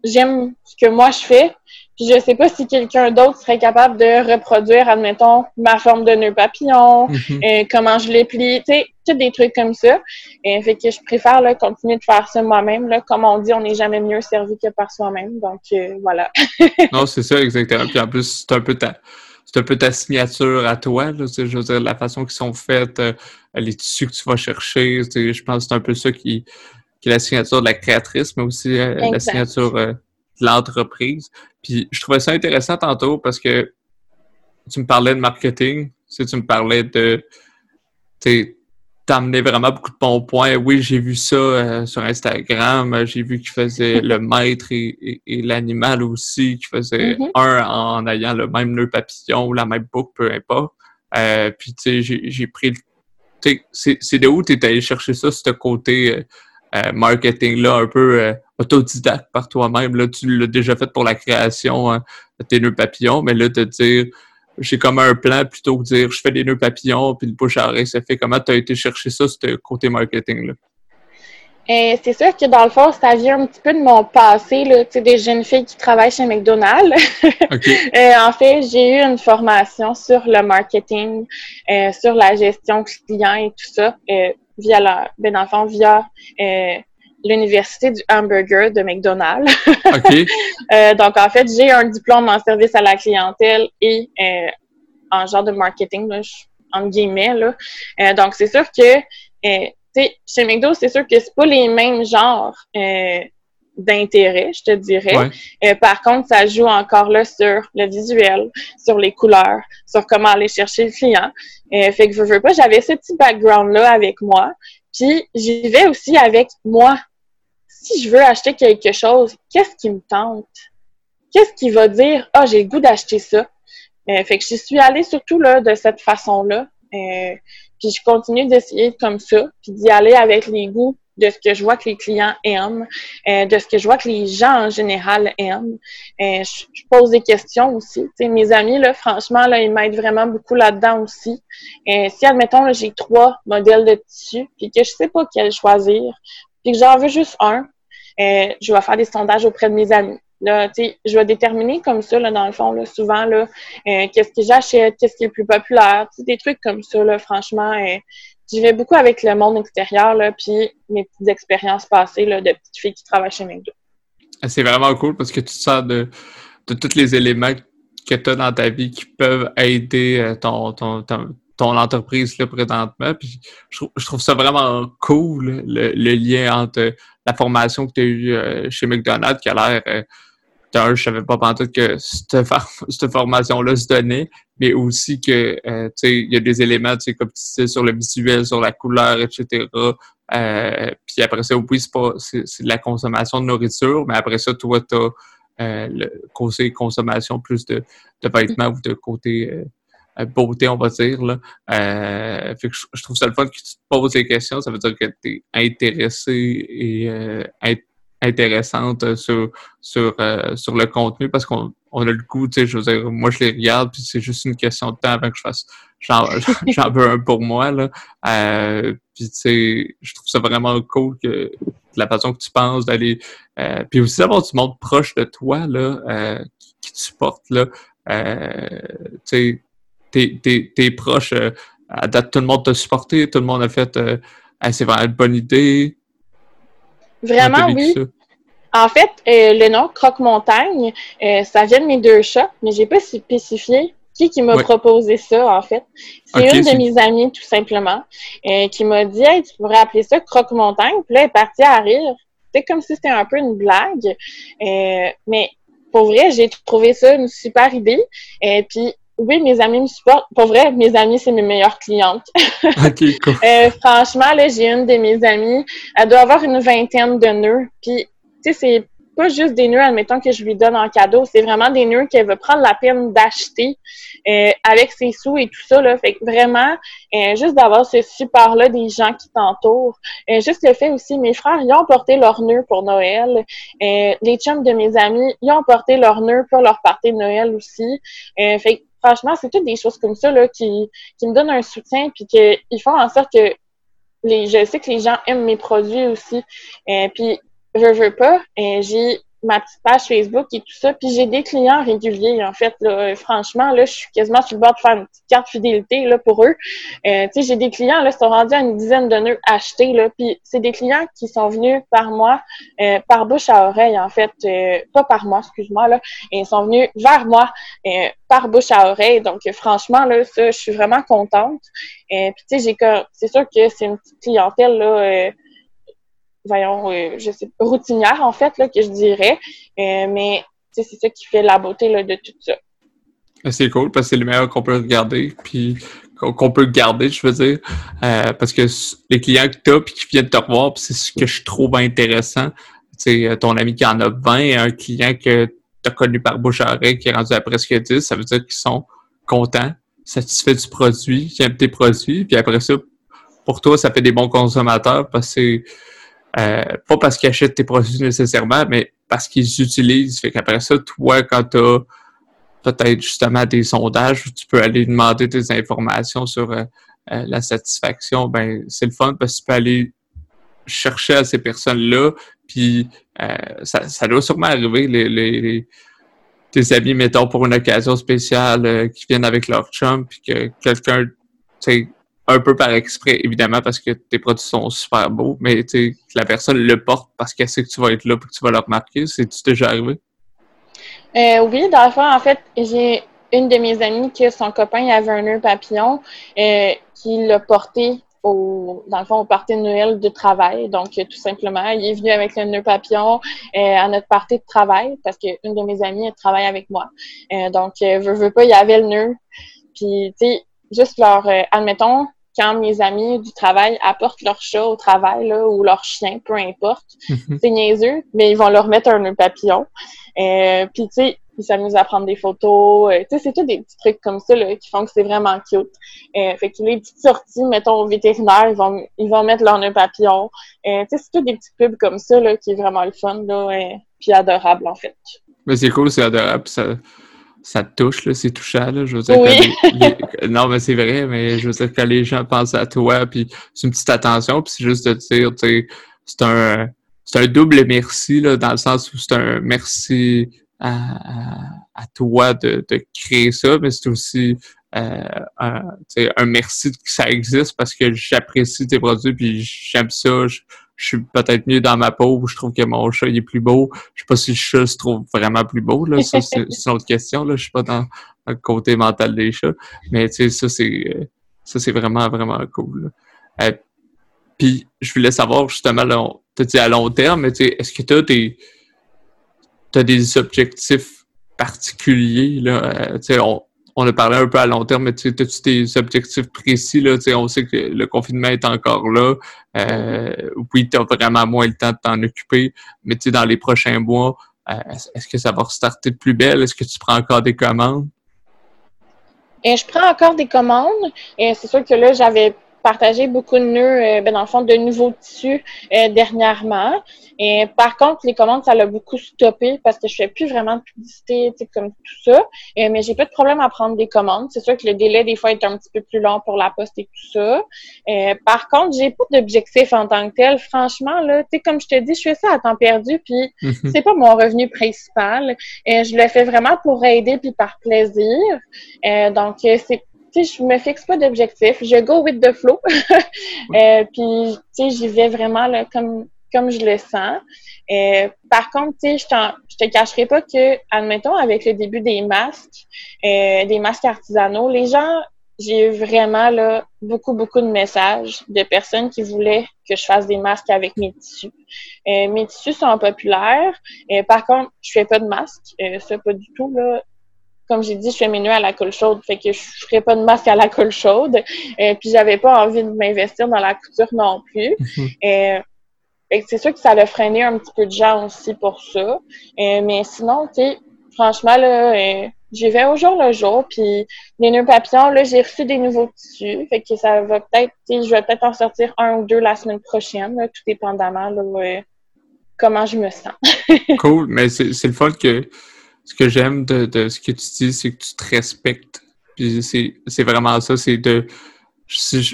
j'aime ce que moi je fais. Puis, je sais pas si quelqu'un d'autre serait capable de reproduire, admettons, ma forme de nœud papillon, mhm. comment je les plie, tu sais, des trucs comme ça. Et fait que je préfère là, continuer de faire ça moi-même. Comme on dit, on n'est jamais mieux servi que par soi-même. Donc, voilà. *laughs* non, c'est ça, exactement. Puis en plus, c'est un peu ta c'est un peu ta signature à toi. Là, je veux dire, la façon qu'ils sont faites, euh, les tissus que tu vas chercher. Je pense que c'est un peu ça qui, qui, est la signature de la créatrice, mais aussi euh, la signature euh, de l'entreprise. Puis je trouvais ça intéressant tantôt parce que tu me parlais de marketing, tu me parlais de amené vraiment beaucoup de bons points. Oui, j'ai vu ça euh, sur Instagram. J'ai vu qu'il faisait le maître et, l'animal aussi, qui faisait mm-hmm. un en ayant le même nœud papillon ou la même boucle, peu importe. Euh, puis, tu sais, j'ai pris le. C'est de où tu es allé chercher ça, ce côté euh, marketing-là, un peu autodidacte par toi-même? Là, tu l'as déjà fait pour la création hein, de tes nœuds papillons, mais là, te dire j'ai comme un plan plutôt que de dire je fais des nœuds papillons puis le bouche à oreille ça fait. Comment tu as été chercher ça, ce côté marketing-là? Euh, c'est sûr que dans le fond, ça vient un petit peu de mon passé, là, des jeunes filles qui travaillent chez McDonald's. *laughs* Euh, en fait, j'ai eu une formation sur le marketing, euh, sur la gestion client et tout ça, via la, ben, dans le fond, via l'université du hamburger de McDonald's. *laughs* euh, donc, en fait, j'ai un diplôme en service à la clientèle et euh, en genre de marketing, là, en guillemets. Là. Euh, donc, c'est sûr que, tu sais, chez McDo, c'est sûr que c'est pas les mêmes genres d'intérêt, je te dirais. par contre, ça joue encore là sur le visuel, sur les couleurs, sur comment aller chercher le client. fait que je veux pas, j'avais ce petit background-là avec moi. Puis j'y vais aussi avec moi si je veux acheter quelque chose, qu'est-ce qui me tente? Qu'est-ce qui va dire, ah, j'ai le goût d'acheter ça? Euh, fait que je suis allée surtout là, de cette façon-là. Euh, puis je continue d'essayer comme ça, puis d'y aller avec les goûts de ce que je vois que les clients aiment, euh, de ce que je vois que les gens en général aiment. Je, pose des questions aussi. mes amis, là, franchement, là, ils m'aident vraiment beaucoup là-dedans aussi. Si, admettons, j'ai trois modèles de tissu, puis que je sais pas quel choisir, puis que j'en veux juste un, euh, je vais faire des sondages auprès de mes amis. Là, je vais déterminer comme ça, là, dans le fond, là, souvent, là, euh, qu'est-ce que j'achète, qu'est-ce qui est le plus populaire, des trucs comme ça, là, franchement. Euh, j'y vais beaucoup avec le monde extérieur, là, puis mes petites expériences passées, là, de petites filles qui travaillent chez McDo. Ah, c'est vraiment cool parce que tu te sers de, de tous les éléments que tu as dans ta vie qui peuvent aider ton, ton, ton, entreprise là, présentement. Puis je, trouve ça vraiment cool, le, lien entre la formation que tu as eue chez McDonald's qui a l'air un, je savais pas pendant que cette, *laughs* cette formation-là se donnait, mais aussi que euh, il y a des éléments, comme tu sais, sur le visuel, sur la couleur, etc. Euh, puis après ça, oui, c'est pas c'est de la consommation de nourriture, mais après ça, toi, tu as euh, le côté consommation plus de, vêtements ou de côté euh, beauté, on va dire. Là. Euh, fait que je, trouve ça le fun que tu te poses des questions. Ça veut dire que tu es intéressé et euh, intéressante sur sur euh, sur le contenu parce qu'on on a le goût, tu sais, je veux dire, moi je les regarde puis c'est juste une question de temps avant que je fasse j'en *laughs* veux un pour moi là. Euh, puis tu sais, je trouve ça vraiment cool que la façon que tu penses d'aller euh, puis aussi d'avoir du monde proche de toi là euh, qui, te supporte là. Euh, tu sais, tes, tes, tes proches à date tout le monde t'a supporté, tout le monde a fait c'est vraiment une bonne idée, Vraiment, oui. En fait, euh, le nom Croque-Montagne, euh, ça vient de mes deux chats, mais j'ai pas spécifié qui qui m'a proposé ça, en fait. C'est une de mes amies, tout simplement, euh, qui m'a dit Hey, tu pourrais appeler ça Croque-Montagne. Puis là, elle est partie à rire. C'est comme si c'était un peu une blague. mais pour vrai, j'ai trouvé ça une super idée. Et puis, oui, mes amis me supportent. Pour vrai, mes amis, c'est mes meilleures clientes. *laughs* OK, cool. euh, franchement, là, j'ai une de mes amies, elle doit avoir une vingtaine de nœuds. Puis, tu sais, c'est pas juste des nœuds, admettons, que je lui donne en cadeau. C'est vraiment des nœuds qu'elle veut prendre la peine d'acheter euh, avec ses sous et tout ça. Là. Fait que vraiment, euh, juste d'avoir ce support-là des gens qui t'entourent. Euh, juste le fait aussi, mes frères, ils ont porté leurs nœuds pour Noël. les chums de mes amis, ils ont porté leurs nœuds pour leur partie de Noël aussi. fait que franchement, c'est toutes des choses comme ça là, qui, qui me donnent un soutien puis qu'ils font en sorte que les, je sais que les gens aiment mes produits aussi. Euh, puis, je veux pas, euh, j'ai ma petite page Facebook et tout ça. Puis j'ai des clients réguliers, en fait. Là, franchement, là, je suis quasiment sur le bord de faire une petite carte fidélité là, pour eux. Euh, tu sais, j'ai des clients, là, sont rendus à une dizaine de nœuds achetés. Là, puis c'est des clients qui sont venus par moi, euh, par bouche à oreille, en fait. Euh, pas par moi, excuse-moi, là. Ils sont venus vers moi euh, par bouche à oreille. Donc, franchement, là, ça, je suis vraiment contente. puis, tu sais, j'ai c'est sûr que c'est une petite clientèle, là voyons, euh, je sais routinière en fait, là, que je dirais. Euh, mais c'est ça qui fait la beauté là, de tout ça. Ah, c'est cool parce que c'est le meilleur qu'on peut regarder, puis qu'on peut garder, je veux dire. Euh, parce que les clients que tu as puis qui viennent te revoir, c'est ce que je trouve intéressant. C'est ton ami qui en a 20, un client que tu as connu par bouche à qui est rendu à presque 10, ça veut dire qu'ils sont contents, satisfaits du produit, qui aiment tes produits, puis après ça, pour toi, ça fait des bons consommateurs parce que euh, pas parce qu'ils achètent tes produits nécessairement, mais parce qu'ils utilisent. Fait qu'après ça, toi, quand tu as peut-être justement des sondages où tu peux aller demander des informations sur euh, euh, la satisfaction, ben c'est le fun parce que tu peux aller chercher à ces personnes-là, puis ça, ça doit sûrement arriver, les, les, tes amis, mettons, pour une occasion spéciale, qui viennent avec leur chum, puis que quelqu'un, tu sais, un peu par exprès, évidemment, parce que tes produits sont super beaux, mais que la personne le porte parce qu'elle sait que tu vas être là et que tu vas le remarquer. C'est-tu déjà arrivé? Euh, oui, dans le fond, en fait, j'ai une de mes amies que son copain avait un nœud papillon euh, qui l'a porté au, dans le fond, au party de Noël de travail. Donc, tout simplement, il est venu avec le nœud papillon euh, à notre party de travail parce qu'une de mes amies, elle travaille avec moi. donc, veux, veux pas, il y avait le nœud. Puis, tu sais, juste leur, admettons, quand mes amis du travail apportent leur chat au travail là, ou leur chien, peu importe, mhm. c'est niaiseux, mais ils vont leur mettre un nœud papillon. Euh, Puis tu sais, ils s'amusent à prendre des photos. tu sais, c'est tout des petits trucs comme ça là, qui font que c'est vraiment cute. fait que les petites sorties, mettons, au vétérinaire, ils vont, ils vont mettre leur nœud papillon. tu sais, c'est tout des petits pubs comme ça là, qui est vraiment le fun, là, puis adorable, en fait. Mais c'est cool, c'est adorable. Ça, ça te touche, là, c'est touchant. Là, je veux dire, *laughs* non, mais c'est vrai, mais je veux dire, que les gens pensent à toi, puis c'est une petite attention, puis c'est juste de dire, tu sais, c'est un, c'est un double merci, là, dans le sens où c'est un merci à, à, toi de, de, créer ça, mais c'est aussi euh, un, un merci que ça existe parce que j'apprécie tes produits, puis j'aime ça. Je, je suis peut-être mieux dans ma peau, je trouve que mon chat il est plus beau. Je sais pas si le chat se trouve vraiment plus beau, là. Ça, c'est une autre question, là. Je suis pas dans, le côté mental des chats. Mais tu sais, ça, c'est ça, c'est vraiment, vraiment cool. Euh, puis je voulais savoir justement, as dit à long terme, mais est-ce que tu as des objectifs particuliers là? Euh, on a parlé un peu à long terme, mais tu as-tu des objectifs précis? Là? On sait que le confinement est encore là. Euh, oui, tu as vraiment moins le temps de t'en occuper, mais dans les prochains mois, euh, est-ce que ça va restarter de plus belle? Est-ce que tu prends encore des commandes? Et je prends encore des commandes. Et c'est sûr que là, j'avais partagé beaucoup de nœuds, euh, ben, dans le fond, de nouveaux tissus euh, dernièrement. Et par contre, les commandes, ça l'a beaucoup stoppé parce que je fais plus vraiment de publicité, comme tout ça. Euh, mais j'ai pas de problème à prendre des commandes. C'est sûr que le délai, des fois, est un petit peu plus long pour la poste et tout ça. par contre, j'ai pas d'objectif en tant que tel. Franchement, là, tu sais, comme je te dis, je fais ça à temps perdu, puis mhm. c'est pas mon revenu principal. je le fais vraiment pour aider puis par plaisir. donc, c'est tu sais, je me fixe pas d'objectif. Je go with the flow. *laughs* euh, puis, tu sais, j'y vais vraiment là, comme, comme je le sens. Euh, par contre, tu sais, je, je te cacherai pas que, admettons, avec le début des masques, euh, des masques artisanaux, les gens, j'ai eu vraiment là, beaucoup, beaucoup de messages de personnes qui voulaient que je fasse des masques avec mes tissus. Mes tissus sont populaires. Par contre, je fais pas de masque. Ça, pas du tout. Là comme j'ai dit, je fais mes nœuds à la colle chaude, fait que je ferai pas de masque à la colle chaude. Et euh, puis j'avais pas envie de m'investir dans la couture non plus. et, *laughs* mhm. euh, c'est sûr que ça a freiné un petit peu de gens aussi pour ça. Euh, mais sinon, tu sais, franchement, là, j'y vais au jour le jour. Puis les nœuds papillons, là, j'ai reçu des nouveaux tissus. Fait que ça va peut-être, je vais peut-être en sortir un ou deux la semaine prochaine, tout dépendamment là, comment je me sens. *laughs* cool, mais c'est le fun que ce que j'aime de, ce que tu dis, c'est que tu te respectes. Puis c'est vraiment ça, c'est de.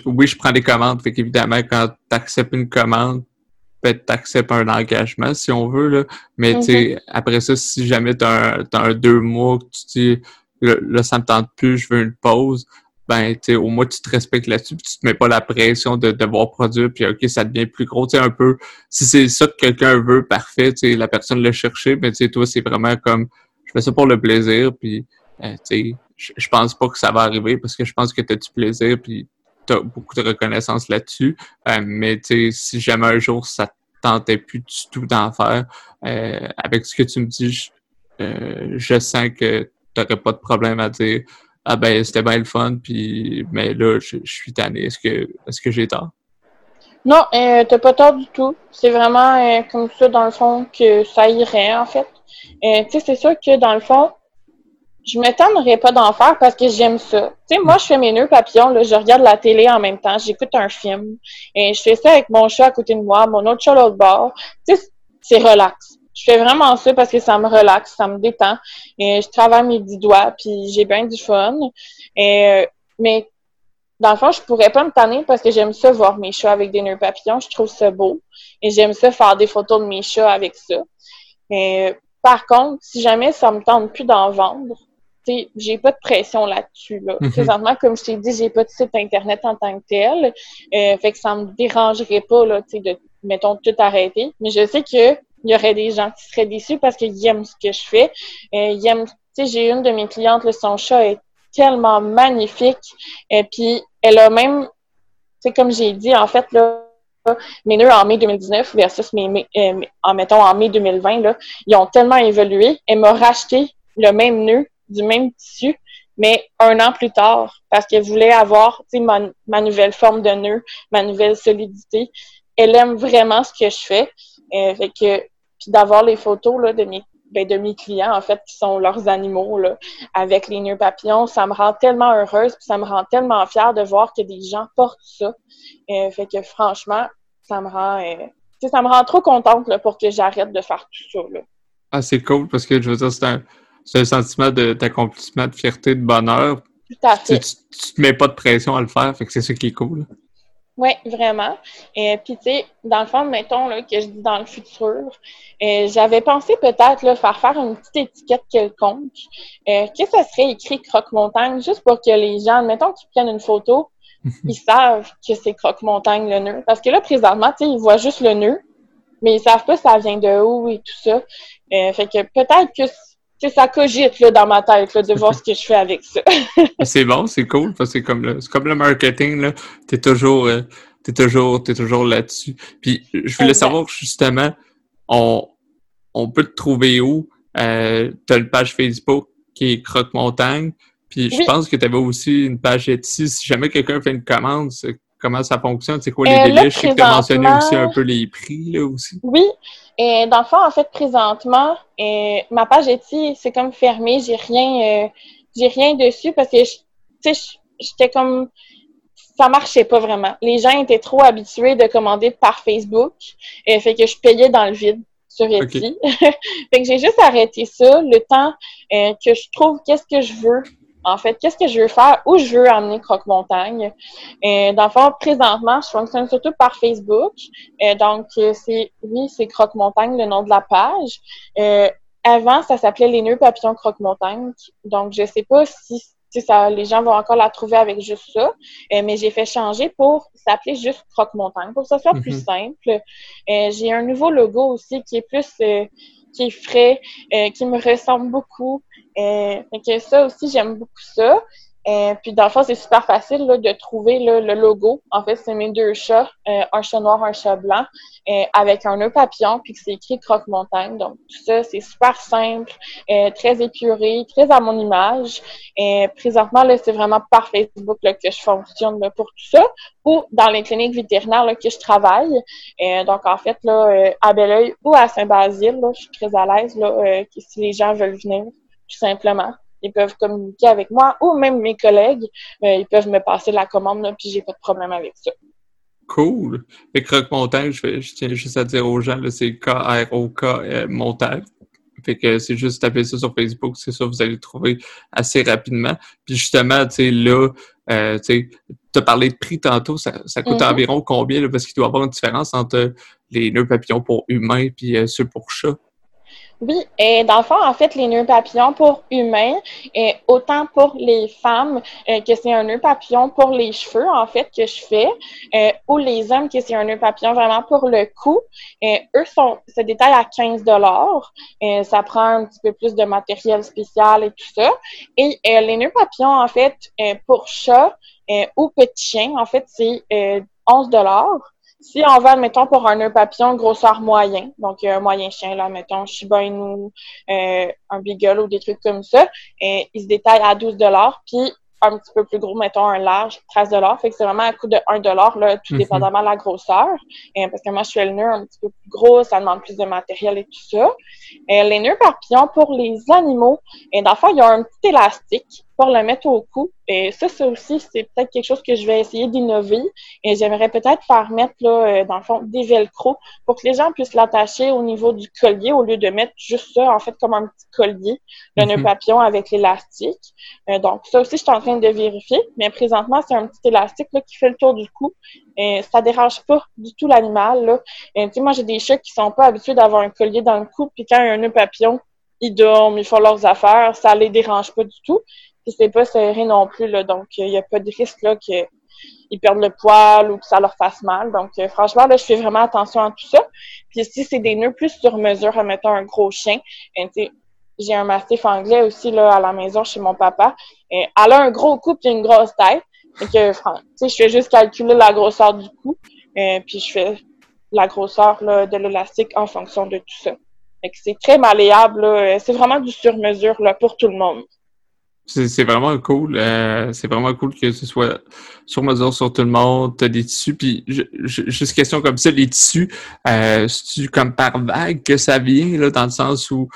oui, je prends des commandes, fait qu'évidemment, quand tu acceptes une commande, peut-être tu acceptes un engagement, si on veut, là. Mais mm-hmm. après ça, si jamais tu as, un deux mois que tu dis là, ça me tente plus, je veux une pause, ben, tu au moins tu te respectes là-dessus, puis tu te mets pas la pression de devoir produire, puis ok, ça devient plus gros, tu sais, un peu. Si c'est ça que quelqu'un veut, parfait, tu sais, la personne l'a cherché, mais tu sais, toi, c'est vraiment comme je fais ça pour le plaisir, puis euh, je pense pas que ça va arriver parce que je pense que tu as du plaisir, puis tu as beaucoup de reconnaissance là-dessus. Euh, mais si jamais un jour ça tentait plus du tout d'en faire, euh, avec ce que tu me dis, je, sens que tu n'aurais pas de problème à dire Ah ben c'était bien le fun, puis mais là, je, suis tanné. Est-ce que est-ce que j'ai tort? Non, euh, t'as pas tort du tout. C'est vraiment comme ça, dans le fond, que ça irait, en fait. Euh, tu sais, c'est sûr que dans le fond, je m'étonnerais pas d'en faire parce que j'aime ça. Tu sais, moi, je fais mes nœuds papillons, là, je regarde la télé en même temps, j'écoute un film. Et je fais ça avec mon chat à côté de moi, mon autre chat à l'autre bord. Tu sais, c'est relax. Je fais vraiment ça parce que ça me relaxe, ça me détend. Et je travaille mes dix doigts, puis j'ai bien du fun. Et, euh, mais dans le fond, je pourrais pas me tanner parce que j'aime ça voir mes chats avec des nœuds papillons. Je trouve ça beau. Et j'aime ça faire des photos de mes chats avec ça. Par contre, si jamais ça me tente plus d'en vendre, j'ai pas de pression là-dessus. Là. Mhm. Présentement, comme je t'ai dit, j'ai pas de site internet en tant que tel. Euh, fait que ça me dérangerait pas là, de, mettons, tout arrêter. Mais je sais que il y aurait des gens qui seraient déçus parce qu'ils aiment ce que je fais. Euh, ils aiment, j'ai une de mes clientes, là, son chat est tellement magnifique. Et puis, elle a même, tu comme j'ai dit, en fait, là, mes nœuds en mai 2019 versus mes, euh, en mettons en mai 2020, là, ils ont tellement évolué. Elle m'a racheté le même nœud du même tissu, mais un an plus tard, parce qu'elle voulait avoir ma, ma nouvelle forme de nœud, ma nouvelle solidité. Elle aime vraiment ce que je fais. Euh, que puis d'avoir les photos là, de mes ben, de mes clients, en fait, qui sont leurs animaux, là, avec les nœuds papillons. Ça me rend tellement heureuse, puis ça me rend tellement fière de voir que des gens portent ça. Euh, fait que franchement, ça me rend, euh, ça me rend trop contente là, pour que j'arrête de faire tout ça. Là. Ah, c'est cool parce que je veux dire, c'est un, un, sentiment d'accomplissement, de, fierté, de bonheur. Tout à fait. Tu, tu, te mets pas de pression à le faire, fait que c'est ça qui est cool. Oui, vraiment. Et puis, tu sais, dans le fond, mettons là, que je dis dans le futur, euh, j'avais pensé peut-être là, faire faire une petite étiquette quelconque. Euh, que ça serait écrit croque-montagne, juste pour que les gens, mettons qu'ils prennent une photo, *laughs* ils savent que c'est croque-montagne le nœud. Parce que là, présentement, tu sais, ils voient juste le nœud, mais ils savent pas ça vient de où et tout ça. Euh, fait que peut-être que ça cogite là, dans ma tête là, de voir ce que je fais avec ça. *laughs* c'est bon, c'est cool, parce que c'est comme le, c'est comme le marketing, là. T'es toujours, euh, t'es toujours, t'es toujours là-dessus. Puis je voulais savoir justement, on, on peut te trouver où? Euh, t'as une page Facebook qui est Croque Montagne. Puis je pense que tu avais aussi une page Etsy. Si jamais quelqu'un fait une commande, comment ça fonctionne? C'est quoi les euh, délais? je sais que tu as mentionné aussi un peu les prix là aussi. Oui. Et dans le fond, en fait, présentement, euh, ma page Etsy, c'est comme fermé. J'ai rien, euh, j'ai rien dessus parce que, tu sais, j'étais comme, ça marchait pas vraiment. Les gens étaient trop habitués de commander par Facebook. Et fait que je payais dans le vide sur Etsy. *laughs* fait que j'ai juste arrêté ça le temps euh, que je trouve qu'est-ce que je veux en fait, qu'est-ce que je veux faire, où je veux amener Croque-Montagne? Euh, dans le fond, présentement, je fonctionne surtout par Facebook. Euh, donc, euh, c'est oui, c'est Croque-Montagne, le nom de la page. Euh, avant, ça s'appelait Les Nœuds Papillons Croque-Montagne. Donc, je sais pas si, si ça, les gens vont encore la trouver avec juste ça, mais j'ai fait changer pour s'appeler juste Croque-Montagne, pour que ça soit plus mhm. simple. j'ai un nouveau logo aussi qui est plus qui est frais, qui me ressemble beaucoup. Euh, que ça aussi, j'aime beaucoup ça. Euh, puis dans le fond, c'est super facile là, de trouver le logo. En fait, c'est mes deux chats, euh, un chat noir, un chat blanc, euh, avec un nœud papillon, puis que c'est écrit croque-montagne. Donc tout ça, c'est super simple, euh, très épuré, très à mon image. Et présentement, là, c'est vraiment par Facebook là, que je fonctionne là, pour tout ça, ou dans les cliniques vétérinaires là, que je travaille. donc en fait, là, à Belleuil ou à Saint-Basile, je suis très à l'aise là, si les gens veulent venir tout simplement. Ils peuvent communiquer avec moi ou même mes collègues. Euh, ils peuvent me passer la commande, là, puis j'ai pas de problème avec ça. Cool. Et Croque Montagne, je, je, tiens juste à dire aux gens, c'est K-R-O-K euh, Montagne. Fait que c'est juste taper ça sur Facebook, c'est ça, vous allez le trouver assez rapidement. Puis justement, tu sais, là, euh, tu as parlé de prix tantôt, ça, ça coûte mm-hmm. environ combien, là, parce qu'il doit y avoir une différence entre les nœuds papillons pour humains puis euh, ceux pour chats? Oui, et dans le fond, en fait, les nœuds papillons pour humains, et autant pour les femmes euh, que c'est un nœud papillon pour les cheveux, en fait, que je fais, euh, ou les hommes que c'est un nœud papillon vraiment pour le cou. Eux sont se détaillent à 15 dollars. Ça prend un petit peu plus de matériel spécial et tout ça. Et euh, les nœuds papillons, en fait, pour chat ou petit chien, en fait, c'est 11 dollars. Si on va, mettons, pour un nœud papillon grosseur moyen, donc un moyen chien, là, mettons, Shiba Inu, euh, un Beagle ou des trucs comme ça, et il se détaille à 12 puis un petit peu plus gros, mettons un large, 13 Fait que c'est vraiment un coût de 1 là, tout mhm. dépendamment de la grosseur. Et, parce que moi, je suis le nœud un petit peu plus gros, ça demande plus de matériel et tout ça. Et les nœuds papillons pour les animaux, et dans le fond, il y a un petit élastique pour le mettre au cou. Et ça, ça aussi, c'est peut-être quelque chose que je vais essayer d'innover. Et j'aimerais peut-être faire mettre, là, euh, dans le fond, des velcro pour que les gens puissent l'attacher au niveau du collier au lieu de mettre juste ça, en fait, comme un petit collier, le nœud mhm. papillon avec l'élastique. Euh, donc, ça aussi, je suis en train de vérifier. Mais présentement, c'est un petit élastique là, qui fait le tour du cou. Et ça dérange pas du tout l'animal. Là. Et, moi, j'ai des chats qui sont pas habitués d'avoir un collier dans le cou. Puis quand il y a un nœud papillon, ils dorment, ils font leurs affaires. Ça les dérange pas du tout. Puis c'est pas serré non plus, là, donc il n'y a pas de risque là qu'ils perdent le poil ou que ça leur fasse mal. Donc euh, franchement, là, je fais vraiment attention à tout ça. Puis si c'est des nœuds plus sur mesure, mettons un gros chien, ben, j'ai un mastif anglais aussi là à la maison chez mon papa. Elle a un gros cou et une grosse tête. Et que, je fais juste calculer la grosseur du cou. Et puis je fais la grosseur là, de l'élastique en fonction de tout ça. c'est très malléable. C'est vraiment du sur-mesure pour tout le monde. C'est vraiment cool. Euh, c'est vraiment cool que ce soit sur mesure sur tout le monde. T'as des tissus. Puis juste question comme ça, les tissus, euh, c'est-tu comme par vague que ça vient, là, dans le sens où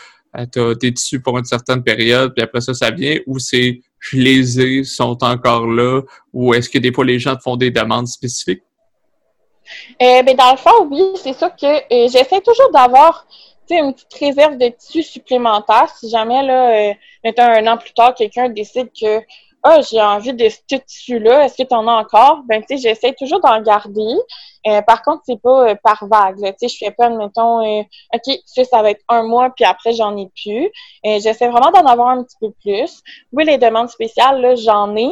tu as des tissus pour une certaine période, puis après ça, ça vient, ou c'est je les ai, sont encore là, ou est-ce que des fois les gens te font des demandes spécifiques? Euh, ben, dans le fond, oui, c'est ça que euh, j'essaie toujours d'avoir une petite réserve de tissu supplémentaire. Si jamais, là, euh, un an plus tard, quelqu'un décide que ah, j'ai envie de ce tissu-là, est-ce que tu en as encore? Ben, tu sais, j'essaie toujours d'en garder. Euh, par contre, c'est pas euh, par vague. Tu sais, je fais pas, admettons, euh, OK, ça, ça va être un mois, puis après, j'en ai plus. J'essaie vraiment d'en avoir un petit peu plus. Oui, les demandes spéciales, là, j'en ai.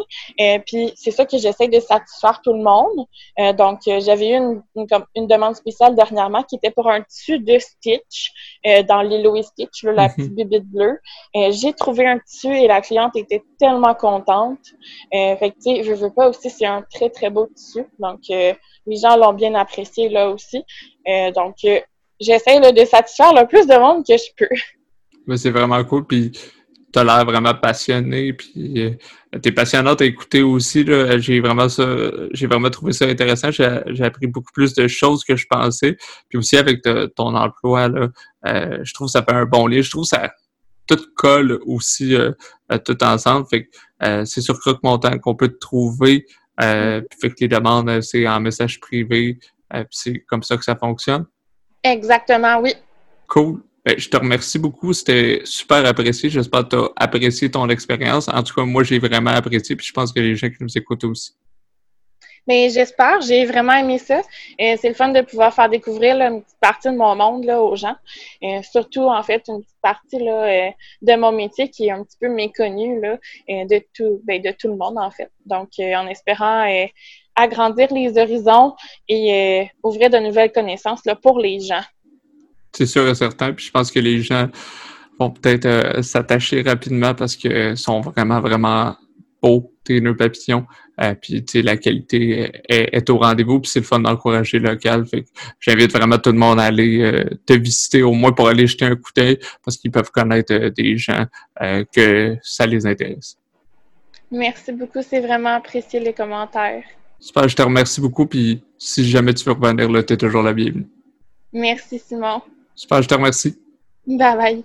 puis c'est ça que j'essaie de satisfaire tout le monde. donc, j'avais eu une, une, demande spéciale dernièrement qui était pour un tissu de Stitch dans Lilo et Stitch, la mhm. petite bibite bleue. J'ai trouvé un tissu et la cliente était tellement contente. fait que, tu sais, je veux pas aussi, c'est un très, très beau tissu. Donc, les gens l'ont bien apprécié là aussi. Euh, donc, euh, j'essaie de satisfaire le plus de monde que je peux. *laughs* Mais c'est vraiment cool. Puis, tu as l'air vraiment passionné. Puis, euh, tu es passionnante à écouter aussi. J'ai vraiment vraiment trouvé ça intéressant. J'ai appris beaucoup plus de choses que je pensais. Puis aussi, avec ton emploi, là, je trouve que ça fait un bon lien. Je trouve que ça tout colle aussi tout ensemble. Fait c'est sur Croque Montant qu'on peut te trouver euh, puis fait que les demandes, euh, c'est en message privé. Euh, c'est comme ça que ça fonctionne. Exactement, oui. Cool. Ben, je te remercie beaucoup. C'était super apprécié. J'espère que tu as apprécié ton expérience. En tout cas, moi, j'ai vraiment apprécié. Puis je pense que les gens qui nous écoutent aussi. Mais j'espère, j'ai vraiment aimé ça. Euh, c'est le fun de pouvoir faire découvrir une petite partie de mon monde là, aux gens. Euh, surtout, en fait, une petite partie là, euh, de mon métier qui est un petit peu méconnue là, de, tout, ben, de tout le monde, en fait. Donc, en espérant agrandir les horizons et ouvrir de nouvelles connaissances là, pour les gens. C'est sûr et certain. Puis je pense que les gens vont peut-être s'attacher rapidement parce qu'ils sont vraiment, vraiment beaux, tes nœuds papillons. Euh, puis, tu sais, la qualité est, au rendez-vous, puis c'est le fun d'encourager local. Fait que j'invite vraiment tout le monde à aller euh, te visiter, au moins pour aller jeter un coup d'œil, parce qu'ils peuvent connaître euh, des gens que ça les intéresse. Merci beaucoup, c'est vraiment apprécié les commentaires. Super, je te remercie beaucoup, puis si jamais tu veux revenir là, tu es toujours la bienvenue. Merci, Simon. Super, je te remercie. Bye bye.